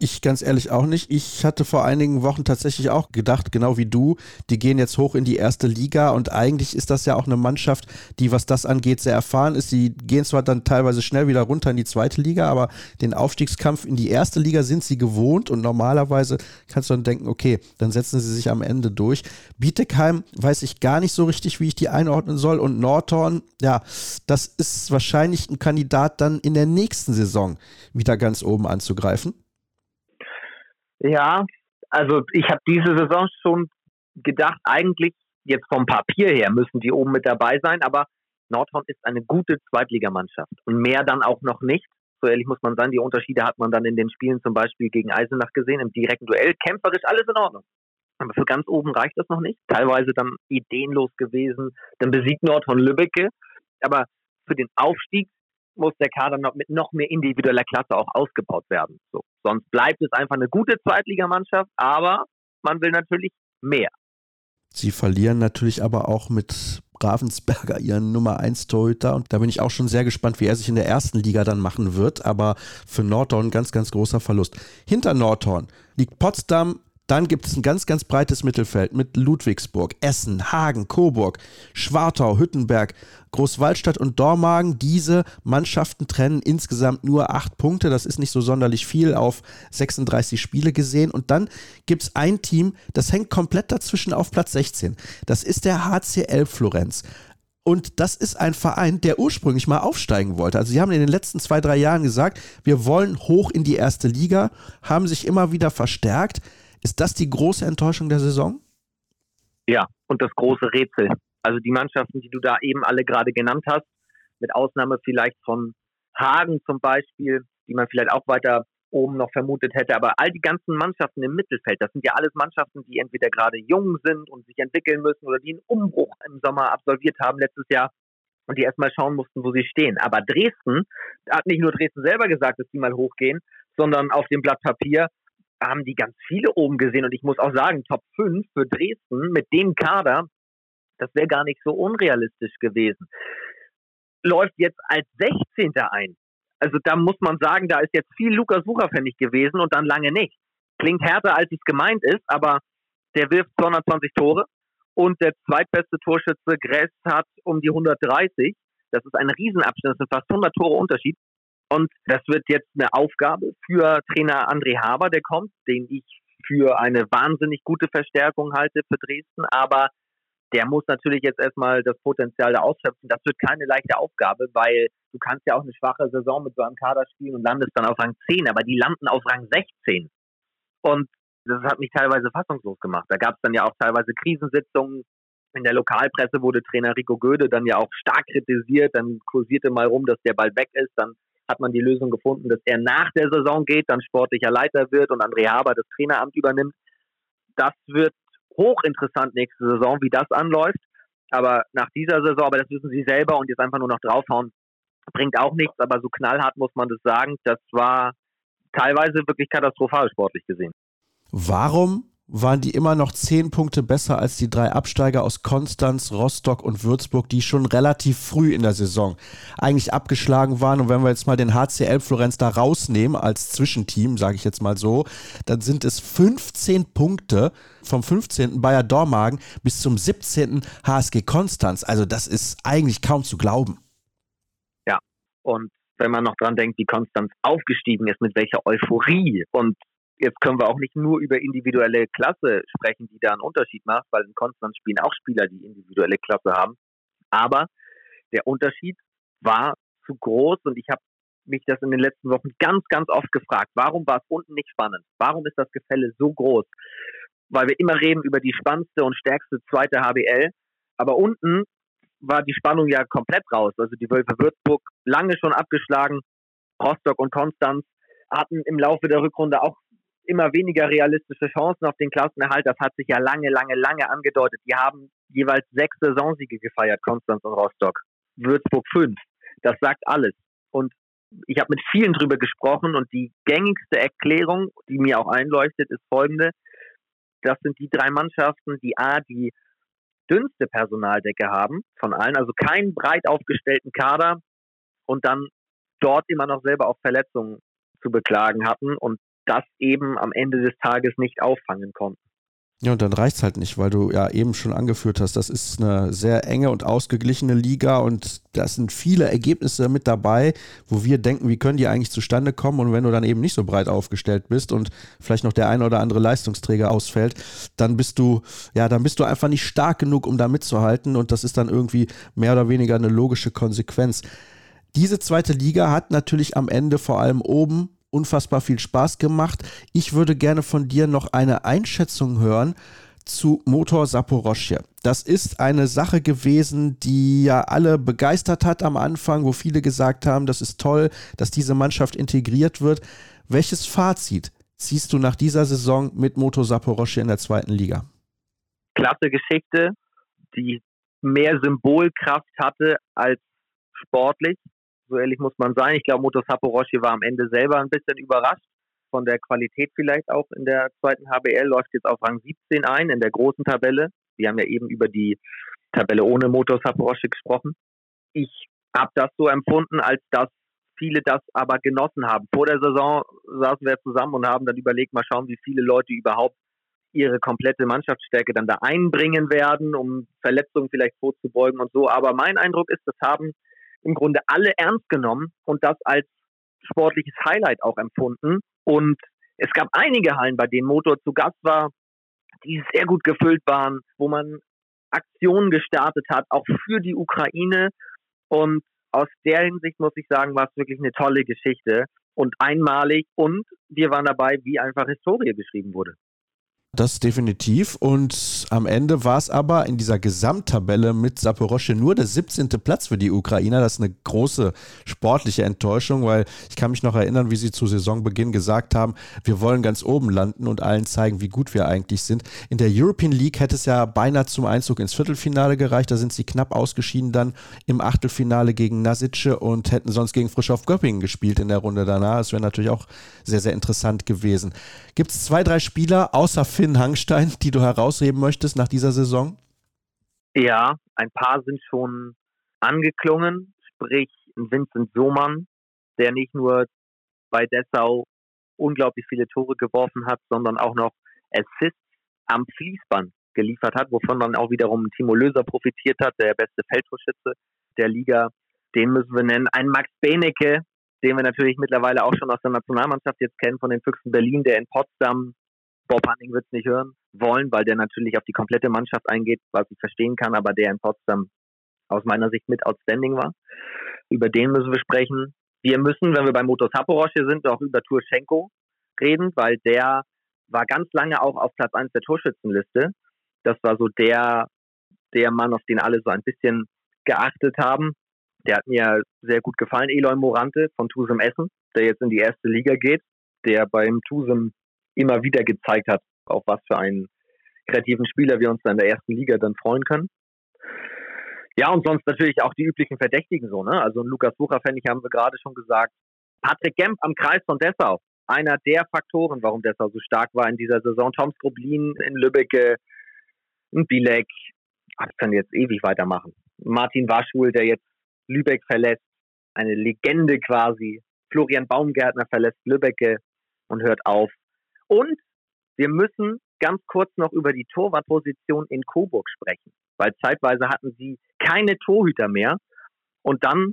Ich ganz ehrlich auch nicht. Ich hatte vor einigen Wochen tatsächlich auch gedacht, genau wie du, die gehen jetzt hoch in die erste Liga und eigentlich ist das ja auch eine Mannschaft, die, was das angeht, sehr erfahren ist. Sie gehen zwar dann teilweise schnell wieder runter in die zweite Liga, aber den Aufstiegskampf in die erste Liga sind sie gewohnt und normalerweise kannst du dann denken, okay, dann setzen sie sich am Ende durch. Bietigheim weiß ich gar nicht so richtig, wie ich die einordnen soll und Nordhorn, ja, das ist wahrscheinlich ein Kandidat dann in der nächsten Saison wieder ganz oben anzugreifen. Ja, also ich habe diese Saison schon gedacht, eigentlich jetzt vom Papier her müssen die oben mit dabei sein, aber Nordhorn ist eine gute Zweitligamannschaft und mehr dann auch noch nicht. So ehrlich muss man sein, die Unterschiede hat man dann in den Spielen zum Beispiel gegen Eisenach gesehen, im direkten Duell. Kämpferisch alles in Ordnung. Aber für ganz oben reicht das noch nicht. Teilweise dann ideenlos gewesen. Dann besiegt Nordhorn Lübbecke. Aber für den Aufstieg muss der Kader noch mit noch mehr individueller Klasse auch ausgebaut werden. So. Sonst bleibt es einfach eine gute Zweitligamannschaft, aber man will natürlich mehr. Sie verlieren natürlich aber auch mit Ravensberger ihren Nummer 1 Torhüter und da bin ich auch schon sehr gespannt, wie er sich in der ersten Liga dann machen wird, aber für Nordhorn ganz, ganz großer Verlust. Hinter Nordhorn liegt Potsdam, dann gibt es ein ganz, ganz breites Mittelfeld mit Ludwigsburg, Essen, Hagen, Coburg, Schwartau, Hüttenberg, Großwaldstadt und Dormagen. Diese Mannschaften trennen insgesamt nur acht Punkte. Das ist nicht so sonderlich viel auf 36 Spiele gesehen. Und dann gibt es ein Team, das hängt komplett dazwischen auf Platz 16. Das ist der HCL Florenz. Und das ist ein Verein, der ursprünglich mal aufsteigen wollte. Also sie haben in den letzten zwei, drei Jahren gesagt, wir wollen hoch in die erste Liga, haben sich immer wieder verstärkt. Ist das die große Enttäuschung der Saison? Ja, und das große Rätsel. Also die Mannschaften, die du da eben alle gerade genannt hast, mit Ausnahme vielleicht von Hagen zum Beispiel, die man vielleicht auch weiter oben noch vermutet hätte. Aber all die ganzen Mannschaften im Mittelfeld, das sind ja alles Mannschaften, die entweder gerade jung sind und sich entwickeln müssen oder die einen Umbruch im Sommer absolviert haben letztes Jahr und die erstmal schauen mussten, wo sie stehen. Aber Dresden hat nicht nur Dresden selber gesagt, dass die mal hochgehen, sondern auf dem Blatt Papier haben die ganz viele oben gesehen. Und ich muss auch sagen, Top 5 für Dresden mit dem Kader, das wäre gar nicht so unrealistisch gewesen. Läuft jetzt als 16. ein. Also da muss man sagen, da ist jetzt viel Lukas Wucherpfennig gewesen und dann lange nicht. Klingt härter, als es gemeint ist, aber der wirft 220 Tore und der zweitbeste Torschütze Gress hat um die 130. Das ist ein Riesenabschnitt, das sind fast 100 Tore Unterschied. Und das wird jetzt eine Aufgabe für Trainer André Haber, der kommt, den ich für eine wahnsinnig gute Verstärkung halte für Dresden. Aber der muss natürlich jetzt erstmal das Potenzial da ausschöpfen. Das wird keine leichte Aufgabe, weil du kannst ja auch eine schwache Saison mit so einem Kader spielen und landest dann auf Rang 10, aber die landen auf Rang 16. Und das hat mich teilweise fassungslos gemacht. Da gab es dann ja auch teilweise Krisensitzungen. In der Lokalpresse wurde Trainer Rico Göde dann ja auch stark kritisiert. Dann kursierte mal rum, dass der bald weg ist. Dann hat man die Lösung gefunden, dass er nach der Saison geht, dann sportlicher Leiter wird und André Haber das Traineramt übernimmt. Das wird hochinteressant nächste Saison, wie das anläuft. Aber nach dieser Saison, aber das wissen Sie selber und jetzt einfach nur noch draufhauen, bringt auch nichts. Aber so knallhart muss man das sagen. Das war teilweise wirklich katastrophal sportlich gesehen. Warum waren die immer noch zehn Punkte besser als die drei Absteiger aus Konstanz, Rostock und Würzburg, die schon relativ früh in der Saison eigentlich abgeschlagen waren. Und wenn wir jetzt mal den HCL Florenz da rausnehmen als Zwischenteam, sage ich jetzt mal so, dann sind es 15 Punkte vom 15. Bayer Dormagen bis zum 17. HSG Konstanz. Also das ist eigentlich kaum zu glauben. Ja, und wenn man noch dran denkt, wie Konstanz aufgestiegen ist, mit welcher Euphorie und jetzt können wir auch nicht nur über individuelle Klasse sprechen, die da einen Unterschied macht, weil in Konstanz spielen auch Spieler, die individuelle Klasse haben. Aber der Unterschied war zu groß und ich habe mich das in den letzten Wochen ganz, ganz oft gefragt. Warum war es unten nicht spannend? Warum ist das Gefälle so groß? Weil wir immer reden über die spannendste und stärkste zweite HBL, aber unten war die Spannung ja komplett raus. Also die Wölfe Würzburg lange schon abgeschlagen, Rostock und Konstanz hatten im Laufe der Rückrunde auch immer weniger realistische Chancen auf den Klassenerhalt. Das hat sich ja lange, lange, lange angedeutet. Die haben jeweils sechs Saisonsiege gefeiert, Konstanz und Rostock. Würzburg fünf. Das sagt alles. Und ich habe mit vielen drüber gesprochen und die gängigste Erklärung, die mir auch einleuchtet, ist folgende. Das sind die drei Mannschaften, die A, die dünnste Personaldecke haben von allen, also keinen breit aufgestellten Kader und dann dort immer noch selber auch Verletzungen zu beklagen hatten und das eben am Ende des Tages nicht auffangen konnten. Ja, und dann reicht es halt nicht, weil du ja eben schon angeführt hast, das ist eine sehr enge und ausgeglichene Liga und da sind viele Ergebnisse mit dabei, wo wir denken, wie können die eigentlich zustande kommen und wenn du dann eben nicht so breit aufgestellt bist und vielleicht noch der eine oder andere Leistungsträger ausfällt, dann bist du, ja, dann bist du einfach nicht stark genug, um da mitzuhalten und das ist dann irgendwie mehr oder weniger eine logische Konsequenz. Diese zweite Liga hat natürlich am Ende vor allem oben unfassbar viel Spaß gemacht. Ich würde gerne von dir noch eine Einschätzung hören zu Motor Saporosche. Das ist eine Sache gewesen, die ja alle begeistert hat am Anfang, wo viele gesagt haben, das ist toll, dass diese Mannschaft integriert wird. Welches Fazit ziehst du nach dieser Saison mit Motor Saporosche in der zweiten Liga? Klasse Geschichte, die mehr Symbolkraft hatte als sportlich so ehrlich muss man sein. Ich glaube, Moto Saporoshi war am Ende selber ein bisschen überrascht von der Qualität vielleicht auch in der zweiten HBL, läuft jetzt auf Rang 17 ein in der großen Tabelle. Wir haben ja eben über die Tabelle ohne Motor Saporoshi gesprochen. Ich habe das so empfunden, als dass viele das aber genossen haben. Vor der Saison saßen wir zusammen und haben dann überlegt, mal schauen, wie viele Leute überhaupt ihre komplette Mannschaftsstärke dann da einbringen werden, um Verletzungen vielleicht vorzubeugen und so. Aber mein Eindruck ist, das haben im Grunde alle ernst genommen und das als sportliches Highlight auch empfunden. Und es gab einige Hallen, bei denen Motor zu Gast war, die sehr gut gefüllt waren, wo man Aktionen gestartet hat, auch für die Ukraine. Und aus der Hinsicht muss ich sagen, war es wirklich eine tolle Geschichte und einmalig. Und wir waren dabei, wie einfach Historie geschrieben wurde. Das definitiv. Und am Ende war es aber in dieser Gesamttabelle mit Saporosche nur der 17. Platz für die Ukrainer. Das ist eine große sportliche Enttäuschung, weil ich kann mich noch erinnern, wie sie zu Saisonbeginn gesagt haben, wir wollen ganz oben landen und allen zeigen, wie gut wir eigentlich sind. In der European League hätte es ja beinahe zum Einzug ins Viertelfinale gereicht. Da sind sie knapp ausgeschieden dann im Achtelfinale gegen Nasice und hätten sonst gegen Frischhoff Göppingen gespielt in der Runde danach. Das wäre natürlich auch sehr, sehr interessant gewesen. Gibt es zwei, drei Spieler außer Finn Hangstein, die du herausheben möchtest nach dieser Saison? Ja, ein paar sind schon angeklungen, sprich Vincent Sohmann, der nicht nur bei Dessau unglaublich viele Tore geworfen hat, sondern auch noch Assists am Fließband geliefert hat, wovon dann auch wiederum Timo Löser profitiert hat, der beste Feldtorschütze der Liga. Den müssen wir nennen. Ein Max Benecke, den wir natürlich mittlerweile auch schon aus der Nationalmannschaft jetzt kennen, von den Füchsen Berlin, der in Potsdam, Bob Hanning wird es nicht hören wollen, weil der natürlich auf die komplette Mannschaft eingeht, was ich verstehen kann, aber der in Potsdam aus meiner Sicht mit outstanding war. Über den müssen wir sprechen. Wir müssen, wenn wir bei Motor Saporosche sind, auch über Turschenko reden, weil der war ganz lange auch auf Platz 1 der Torschützenliste. Das war so der, der Mann, auf den alle so ein bisschen geachtet haben. Der hat mir sehr gut gefallen, Eloy Morante von Tusem Essen, der jetzt in die erste Liga geht, der beim Tusem immer wieder gezeigt hat, auf was für einen kreativen Spieler wir uns dann in der ersten Liga dann freuen können. Ja, und sonst natürlich auch die üblichen Verdächtigen so, ne? Also Lukas Bucher, fände ich, haben wir gerade schon gesagt. Patrick Gemp am Kreis von Dessau. Einer der Faktoren, warum Dessau so stark war in dieser Saison. Tom Skroblin in Lübbecke, ein Bilek. Ach, kann jetzt ewig weitermachen. Martin Waschul, der jetzt Lübeck verlässt, eine Legende quasi. Florian Baumgärtner verlässt Lübbecke und hört auf. Und wir müssen ganz kurz noch über die Torwartposition in Coburg sprechen, weil zeitweise hatten sie keine Torhüter mehr und dann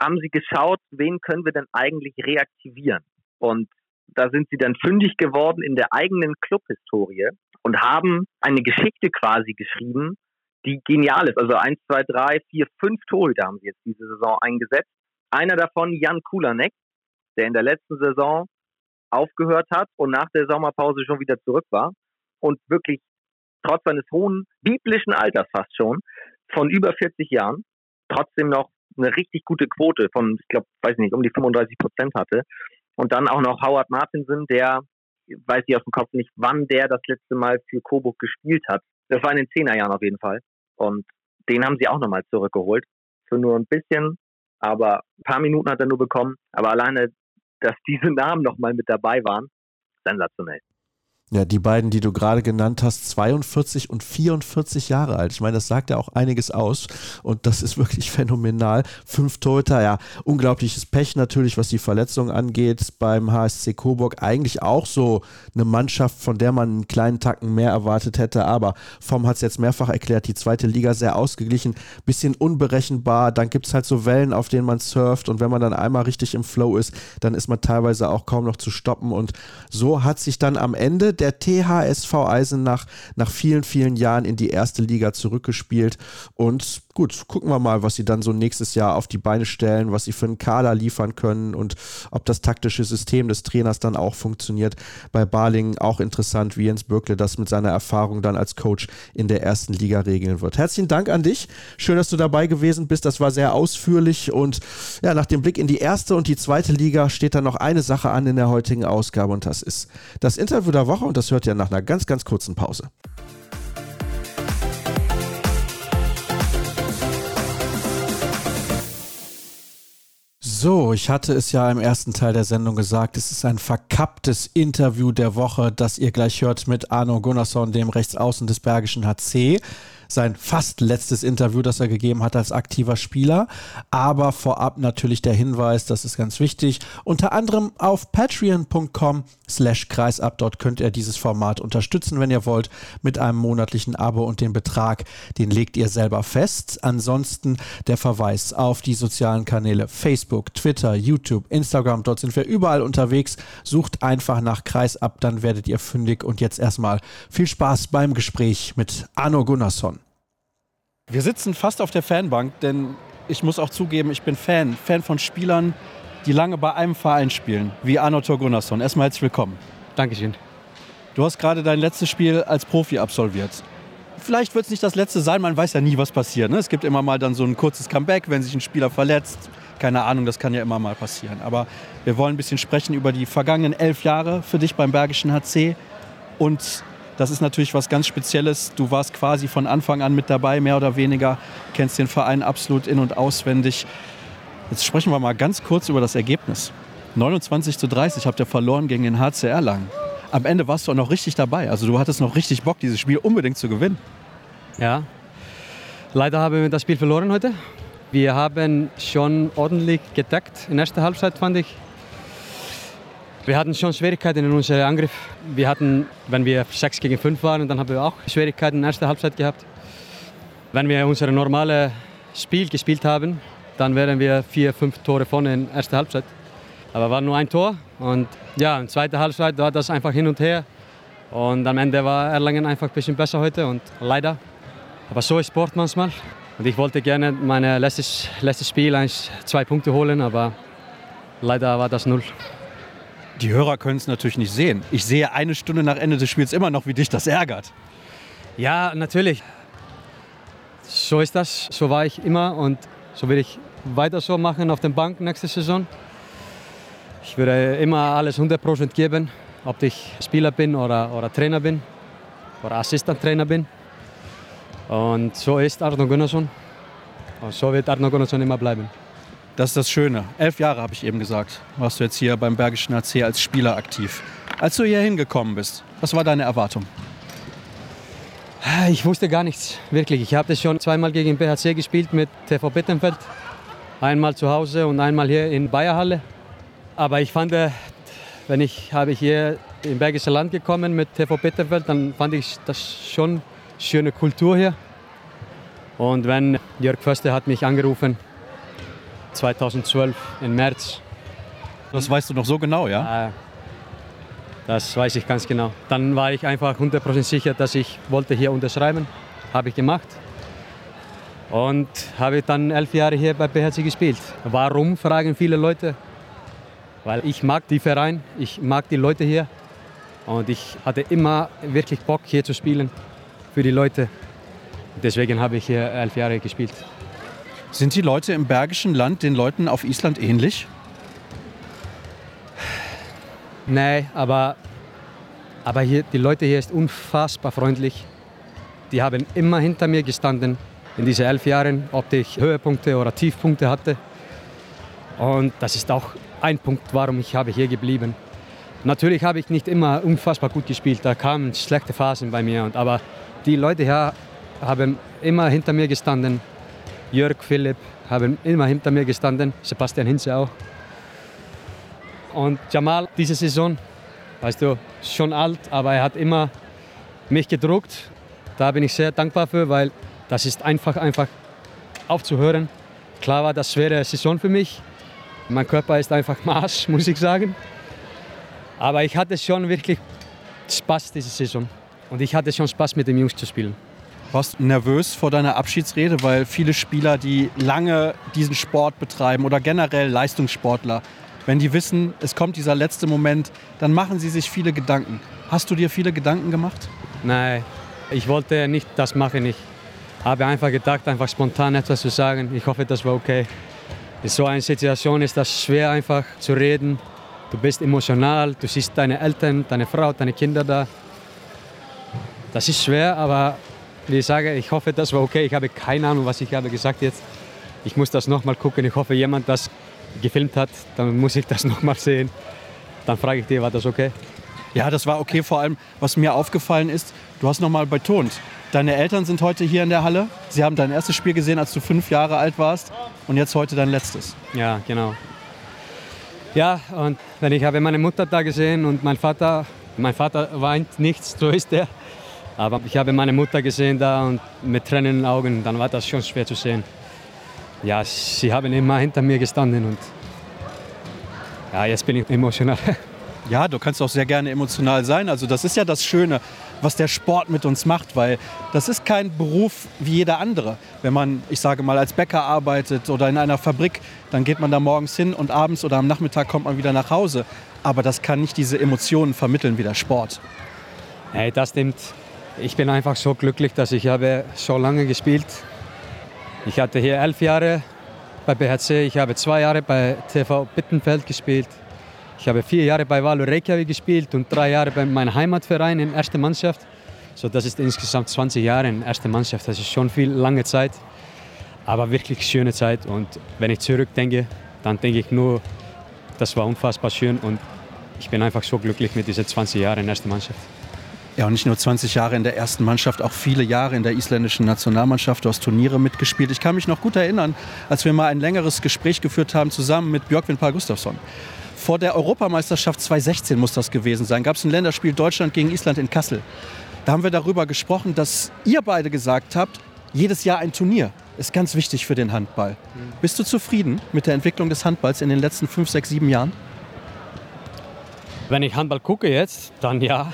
haben sie geschaut, wen können wir denn eigentlich reaktivieren? Und da sind sie dann fündig geworden in der eigenen Clubhistorie und haben eine Geschichte quasi geschrieben, die genial ist. Also eins, zwei, drei, vier, fünf Torhüter haben sie jetzt diese Saison eingesetzt. Einer davon Jan Kulanek, der in der letzten Saison aufgehört hat und nach der Sommerpause schon wieder zurück war und wirklich trotz seines hohen biblischen Alters fast schon von über 40 Jahren trotzdem noch eine richtig gute Quote von, ich glaube, weiß nicht, um die 35 Prozent hatte. Und dann auch noch Howard Martinson, der, weiß ich aus dem Kopf nicht, wann der das letzte Mal für Coburg gespielt hat. Das war in den Zehnerjahren auf jeden Fall. Und den haben sie auch nochmal zurückgeholt. Für nur ein bisschen, aber ein paar Minuten hat er nur bekommen. Aber alleine, dass diese Namen nochmal mit dabei waren, sensationell. Ja, die beiden, die du gerade genannt hast, 42 und 44 Jahre alt. Ich meine, das sagt ja auch einiges aus und das ist wirklich phänomenal. Fünf Torhüter, ja, unglaubliches Pech natürlich, was die Verletzungen angeht beim HSC Coburg. Eigentlich auch so eine Mannschaft, von der man einen kleinen Tacken mehr erwartet hätte, aber Vom hat es jetzt mehrfach erklärt, die zweite Liga sehr ausgeglichen, bisschen unberechenbar. Dann gibt es halt so Wellen, auf denen man surft und wenn man dann einmal richtig im Flow ist, dann ist man teilweise auch kaum noch zu stoppen und so hat sich dann am Ende der THSV Eisenach nach vielen, vielen Jahren in die erste Liga zurückgespielt. Und gut, gucken wir mal, was sie dann so nächstes Jahr auf die Beine stellen, was sie für einen Kader liefern können und ob das taktische System des Trainers dann auch funktioniert. Bei Barling auch interessant, wie Jens Bürkle das mit seiner Erfahrung dann als Coach in der ersten Liga regeln wird. Herzlichen Dank an dich. Schön, dass du dabei gewesen bist. Das war sehr ausführlich und ja, nach dem Blick in die erste und die zweite Liga steht da noch eine Sache an in der heutigen Ausgabe und das ist das Interview der Woche und das hört ihr nach einer ganz, ganz kurzen Pause. So, ich hatte es ja im ersten Teil der Sendung gesagt, es ist ein verkapptes Interview der Woche, das ihr gleich hört mit Arno Gunnarsson, dem Rechtsaußen des Bergischen HC sein fast letztes Interview, das er gegeben hat als aktiver Spieler. Aber vorab natürlich der Hinweis, das ist ganz wichtig, unter anderem auf patreon.com slash kreisab. Dort könnt ihr dieses Format unterstützen, wenn ihr wollt, mit einem monatlichen Abo und den Betrag, den legt ihr selber fest. Ansonsten der Verweis auf die sozialen Kanäle Facebook, Twitter, YouTube, Instagram. Dort sind wir überall unterwegs. Sucht einfach nach Kreisab, dann werdet ihr fündig. Und jetzt erstmal viel Spaß beim Gespräch mit Arno Gunnarsson. Wir sitzen fast auf der Fanbank, denn ich muss auch zugeben, ich bin Fan. Fan von Spielern, die lange bei einem Verein spielen, wie Arno Gunnarsson. Erstmal herzlich willkommen. Dankeschön. Du hast gerade dein letztes Spiel als Profi absolviert. Vielleicht wird es nicht das letzte sein, man weiß ja nie, was passiert. Ne? Es gibt immer mal dann so ein kurzes Comeback, wenn sich ein Spieler verletzt. Keine Ahnung, das kann ja immer mal passieren. Aber wir wollen ein bisschen sprechen über die vergangenen elf Jahre für dich beim Bergischen HC. Und das ist natürlich was ganz Spezielles. Du warst quasi von Anfang an mit dabei, mehr oder weniger, kennst den Verein absolut in- und auswendig. Jetzt sprechen wir mal ganz kurz über das Ergebnis. 29 zu 30 habt ihr verloren gegen den HCR lang. Am Ende warst du auch noch richtig dabei. Also du hattest noch richtig Bock, dieses Spiel unbedingt zu gewinnen. Ja, leider haben wir das Spiel verloren heute. Wir haben schon ordentlich gedeckt in der ersten Halbzeit, fand ich. Wir hatten schon Schwierigkeiten in unserem Angriff. Wir hatten, wenn wir 6 gegen 5 waren, dann haben wir auch Schwierigkeiten in der ersten Halbzeit gehabt. Wenn wir unser normales Spiel gespielt haben, dann wären wir vier, fünf Tore vorne in der ersten Halbzeit. Aber war nur ein Tor und ja, in der zweiten Halbzeit war das einfach hin und her. Und am Ende war Erlangen einfach ein bisschen besser heute und leider. Aber so ist Sport manchmal. Und ich wollte gerne mein letztes, letztes Spiel eins, zwei Punkte holen, aber leider war das null. Die Hörer können es natürlich nicht sehen. Ich sehe eine Stunde nach Ende des Spiels immer noch, wie dich das ärgert. Ja, natürlich. So ist das. So war ich immer und so will ich weiter so machen auf der Bank nächste Saison. Ich würde immer alles 100% geben, ob ich Spieler bin oder, oder Trainer bin oder Assistenttrainer bin. Und so ist Arno Gunnarsson. Und so wird Arno Gunnarsson immer bleiben. Das ist das Schöne. Elf Jahre, habe ich eben gesagt, warst du jetzt hier beim Bergischen AC als Spieler aktiv. Als du hier hingekommen bist, was war deine Erwartung? Ich wusste gar nichts, wirklich. Ich habe schon zweimal gegen BHC gespielt mit TV Bittenfeld. Einmal zu Hause und einmal hier in Bayerhalle. Aber ich fand, äh, wenn ich habe hier im Bergische Land gekommen mit TV Bitterfeld, dann fand ich das schon schöne Kultur hier. Und wenn Jörg Förster hat mich angerufen 2012 im März. Das weißt du noch so genau, ja? Äh, das weiß ich ganz genau. Dann war ich einfach 100% sicher, dass ich wollte hier unterschreiben. Habe ich gemacht. Und habe dann elf Jahre hier bei BHC gespielt. Warum, fragen viele Leute. Weil ich mag die Verein, ich mag die Leute hier. Und ich hatte immer wirklich Bock, hier zu spielen für die Leute. Deswegen habe ich hier elf Jahre gespielt. Sind die Leute im Bergischen Land den Leuten auf Island ähnlich? Nee, aber, aber hier, die Leute hier sind unfassbar freundlich. Die haben immer hinter mir gestanden in diesen elf Jahren, ob ich Höhepunkte oder Tiefpunkte hatte. Und das ist auch ein Punkt, warum ich habe hier geblieben. Natürlich habe ich nicht immer unfassbar gut gespielt, da kamen schlechte Phasen bei mir. aber die Leute hier haben immer hinter mir gestanden. Jörg, Philipp haben immer hinter mir gestanden, Sebastian Hinze auch. Und Jamal, diese Saison, weißt du, schon alt, aber er hat immer mich gedruckt. Da bin ich sehr dankbar für, weil das ist einfach, einfach aufzuhören. Klar war das schwere Saison für mich. Mein Körper ist einfach Marsch, muss ich sagen. Aber ich hatte schon wirklich Spaß diese Saison. Und ich hatte schon Spaß mit den Jungs zu spielen. Warst du nervös vor deiner Abschiedsrede, weil viele Spieler, die lange diesen Sport betreiben oder generell Leistungssportler, wenn die wissen, es kommt dieser letzte Moment, dann machen sie sich viele Gedanken. Hast du dir viele Gedanken gemacht? Nein, ich wollte nicht das machen. Ich habe einfach gedacht, einfach spontan etwas zu sagen. Ich hoffe, das war okay. In so einer Situation ist das schwer einfach zu reden. Du bist emotional, du siehst deine Eltern, deine Frau, deine Kinder da. Das ist schwer, aber wie ich sage, ich hoffe, das war okay. Ich habe keine Ahnung, was ich habe gesagt jetzt. Ich muss das nochmal gucken. Ich hoffe, jemand das gefilmt hat, dann muss ich das nochmal sehen. Dann frage ich dir, war das okay? Ja, das war okay. Vor allem, was mir aufgefallen ist, du hast nochmal betont, Deine Eltern sind heute hier in der Halle. Sie haben dein erstes Spiel gesehen, als du fünf Jahre alt warst und jetzt heute dein letztes. Ja, genau. Ja, und wenn ich habe meine Mutter da gesehen und mein Vater, mein Vater weint nichts, so ist er. Aber ich habe meine Mutter gesehen da und mit Tränen in den Augen, dann war das schon schwer zu sehen. Ja, sie haben immer hinter mir gestanden und ja, jetzt bin ich emotional. Ja, du kannst auch sehr gerne emotional sein. Also das ist ja das Schöne, was der Sport mit uns macht, weil das ist kein Beruf wie jeder andere. Wenn man, ich sage mal, als Bäcker arbeitet oder in einer Fabrik, dann geht man da morgens hin und abends oder am Nachmittag kommt man wieder nach Hause. Aber das kann nicht diese Emotionen vermitteln wie der Sport. Hey, das stimmt. Ich bin einfach so glücklich, dass ich habe so lange gespielt. Ich hatte hier elf Jahre bei BHC, ich habe zwei Jahre bei TV Bittenfeld gespielt. Ich habe vier Jahre bei Valo Reykjavik gespielt und drei Jahre bei meinem Heimatverein in erster Mannschaft. So, das ist insgesamt 20 Jahre in erster Mannschaft. Das ist schon viel lange Zeit, aber wirklich schöne Zeit. Und wenn ich zurückdenke, dann denke ich nur, das war unfassbar schön und ich bin einfach so glücklich mit diesen 20 Jahren in erster Mannschaft. Ja, und nicht nur 20 Jahre in der ersten Mannschaft, auch viele Jahre in der isländischen Nationalmannschaft. Du hast Turniere mitgespielt. Ich kann mich noch gut erinnern, als wir mal ein längeres Gespräch geführt haben zusammen mit Björkvin Paar Gustafsson. Vor der Europameisterschaft 2016 muss das gewesen sein. Gab es ein Länderspiel Deutschland gegen Island in Kassel. Da haben wir darüber gesprochen, dass ihr beide gesagt habt, jedes Jahr ein Turnier ist ganz wichtig für den Handball. Bist du zufrieden mit der Entwicklung des Handballs in den letzten fünf, sechs, sieben Jahren? Wenn ich Handball gucke jetzt, dann ja.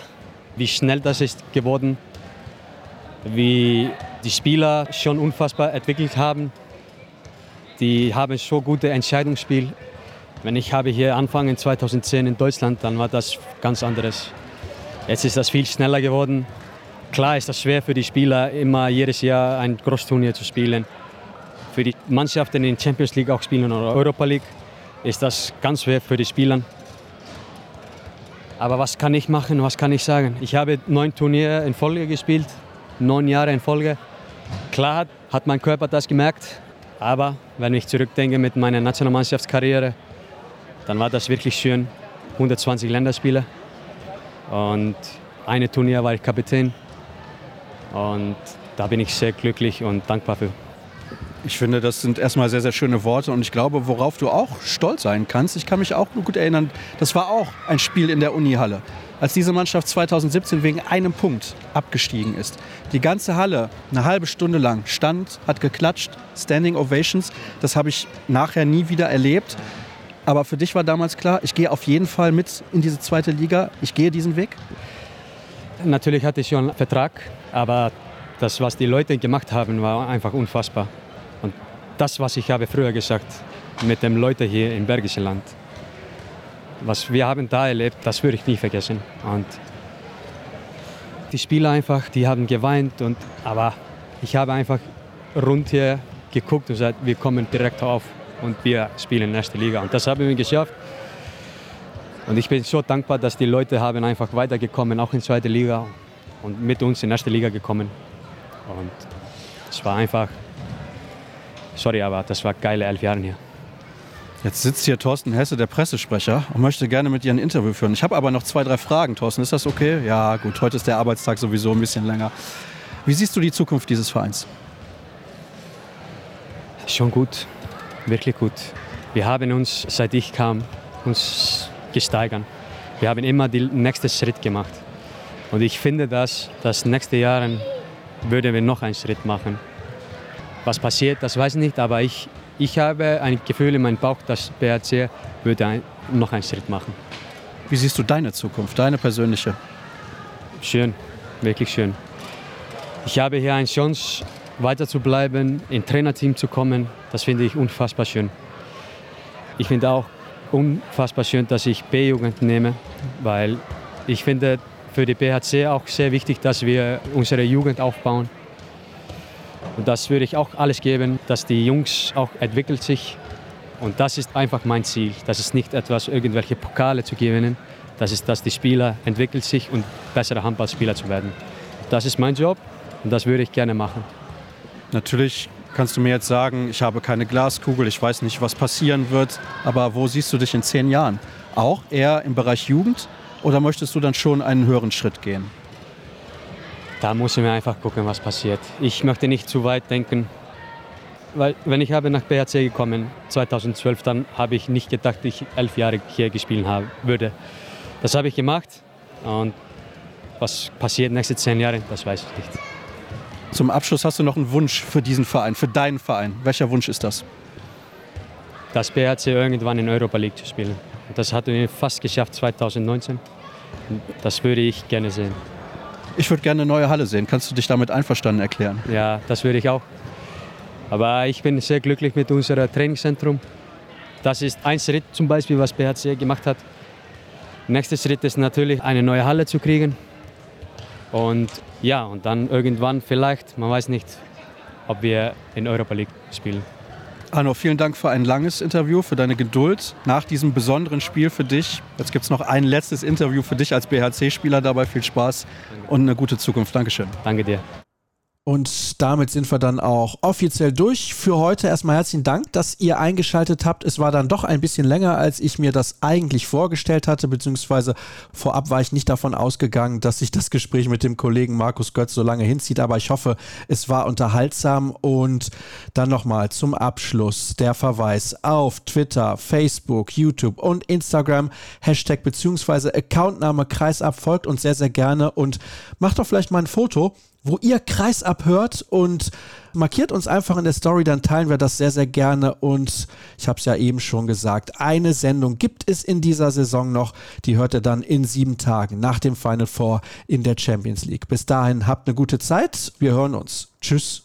Wie schnell das ist geworden, wie die Spieler schon unfassbar entwickelt haben. Die haben so gute Entscheidungsspiel. Wenn ich habe hier angefangen 2010 in Deutschland, dann war das ganz anderes. Jetzt ist das viel schneller geworden. Klar ist das schwer für die Spieler, immer jedes Jahr ein Großturnier zu spielen. Für die Mannschaften in Champions League auch spielen oder Europa League ist das ganz schwer für die Spieler. Aber was kann ich machen, was kann ich sagen? Ich habe neun Turniere in Folge gespielt, neun Jahre in Folge. Klar hat mein Körper das gemerkt, aber wenn ich zurückdenke mit meiner Nationalmannschaftskarriere, dann war das wirklich schön. 120 Länderspiele und eine Turnier war ich Kapitän und da bin ich sehr glücklich und dankbar für. Ich finde, das sind erstmal sehr, sehr schöne Worte und ich glaube, worauf du auch stolz sein kannst. Ich kann mich auch gut erinnern, das war auch ein Spiel in der Unihalle, als diese Mannschaft 2017 wegen einem Punkt abgestiegen ist. Die ganze Halle eine halbe Stunde lang stand, hat geklatscht, Standing Ovations. Das habe ich nachher nie wieder erlebt. Aber für dich war damals klar, ich gehe auf jeden Fall mit in diese zweite Liga, ich gehe diesen Weg? Natürlich hatte ich schon einen Vertrag, aber das, was die Leute gemacht haben, war einfach unfassbar das, was ich habe früher gesagt mit den Leuten hier im Bergischen Land. Was wir haben da erlebt, das würde ich nie vergessen. Und die Spieler einfach, die haben geweint, und, aber ich habe einfach rund hier geguckt und gesagt, wir kommen direkt auf und wir spielen in der ersten Liga. Und das haben wir geschafft. Und ich bin so dankbar, dass die Leute haben einfach weitergekommen, auch in zweite Liga und mit uns in erste Liga gekommen. Und es war einfach sorry, aber das war geile elf Jahre hier. Jetzt sitzt hier Thorsten Hesse, der Pressesprecher, und möchte gerne mit dir ein Interview führen. Ich habe aber noch zwei, drei Fragen, Thorsten. Ist das okay? Ja, gut. Heute ist der Arbeitstag sowieso ein bisschen länger. Wie siehst du die Zukunft dieses Vereins? Schon gut, wirklich gut. Wir haben uns, seit ich kam, uns gesteigert. Wir haben immer den nächsten Schritt gemacht. Und ich finde, dass das nächste Jahr würden wir noch einen Schritt machen. Was passiert, das weiß ich nicht, aber ich, ich habe ein Gefühl in meinem Bauch, dass BRC würde ein, noch einen Schritt machen. Wie siehst du deine Zukunft, deine persönliche? Schön, wirklich schön. Ich habe hier eine Chance, weiter zu bleiben, in Trainerteam zu kommen. Das finde ich unfassbar schön. Ich finde auch unfassbar schön, dass ich B-Jugend nehme, weil ich finde für die BHC auch sehr wichtig, dass wir unsere Jugend aufbauen. Und das würde ich auch alles geben, dass die Jungs auch entwickelt sich. Und das ist einfach mein Ziel. Das ist nicht etwas, irgendwelche Pokale zu gewinnen. Das ist, dass die Spieler entwickelt sich und bessere Handballspieler zu werden. Das ist mein Job und das würde ich gerne machen. Natürlich kannst du mir jetzt sagen, ich habe keine Glaskugel, ich weiß nicht, was passieren wird. Aber wo siehst du dich in zehn Jahren? Auch eher im Bereich Jugend oder möchtest du dann schon einen höheren Schritt gehen? Da muss wir einfach gucken, was passiert. Ich möchte nicht zu weit denken, weil wenn ich habe nach BHC gekommen 2012, dann habe ich nicht gedacht, dass ich elf Jahre hier gespielt haben würde. Das habe ich gemacht und was passiert nächste zehn Jahre, das weiß ich nicht. Zum Abschluss hast du noch einen Wunsch für diesen Verein, für deinen Verein. Welcher Wunsch ist das? Das BHC irgendwann in Europa League zu spielen. Das hatten wir fast geschafft 2019. Das würde ich gerne sehen. Ich würde gerne eine neue Halle sehen. Kannst du dich damit einverstanden erklären? Ja, das würde ich auch. Aber ich bin sehr glücklich mit unserem Trainingszentrum. Das ist ein Schritt zum Beispiel, was BHC gemacht hat. Nächster Schritt ist natürlich, eine neue Halle zu kriegen. Und ja, und dann irgendwann vielleicht, man weiß nicht, ob wir in Europa League spielen. Arno, vielen Dank für ein langes Interview, für deine Geduld nach diesem besonderen Spiel für dich. Jetzt gibt es noch ein letztes Interview für dich als BHC-Spieler. Dabei viel Spaß und eine gute Zukunft. Dankeschön. Danke dir. Und damit sind wir dann auch offiziell durch für heute. Erstmal herzlichen Dank, dass ihr eingeschaltet habt. Es war dann doch ein bisschen länger, als ich mir das eigentlich vorgestellt hatte, beziehungsweise vorab war ich nicht davon ausgegangen, dass sich das Gespräch mit dem Kollegen Markus Götz so lange hinzieht. Aber ich hoffe, es war unterhaltsam. Und dann nochmal zum Abschluss der Verweis auf Twitter, Facebook, YouTube und Instagram. Hashtag beziehungsweise Accountname Kreisab folgt uns sehr, sehr gerne und macht doch vielleicht mal ein Foto wo ihr Kreis abhört und markiert uns einfach in der Story, dann teilen wir das sehr, sehr gerne. Und ich habe es ja eben schon gesagt, eine Sendung gibt es in dieser Saison noch. Die hört ihr dann in sieben Tagen nach dem Final Four in der Champions League. Bis dahin habt eine gute Zeit. Wir hören uns. Tschüss.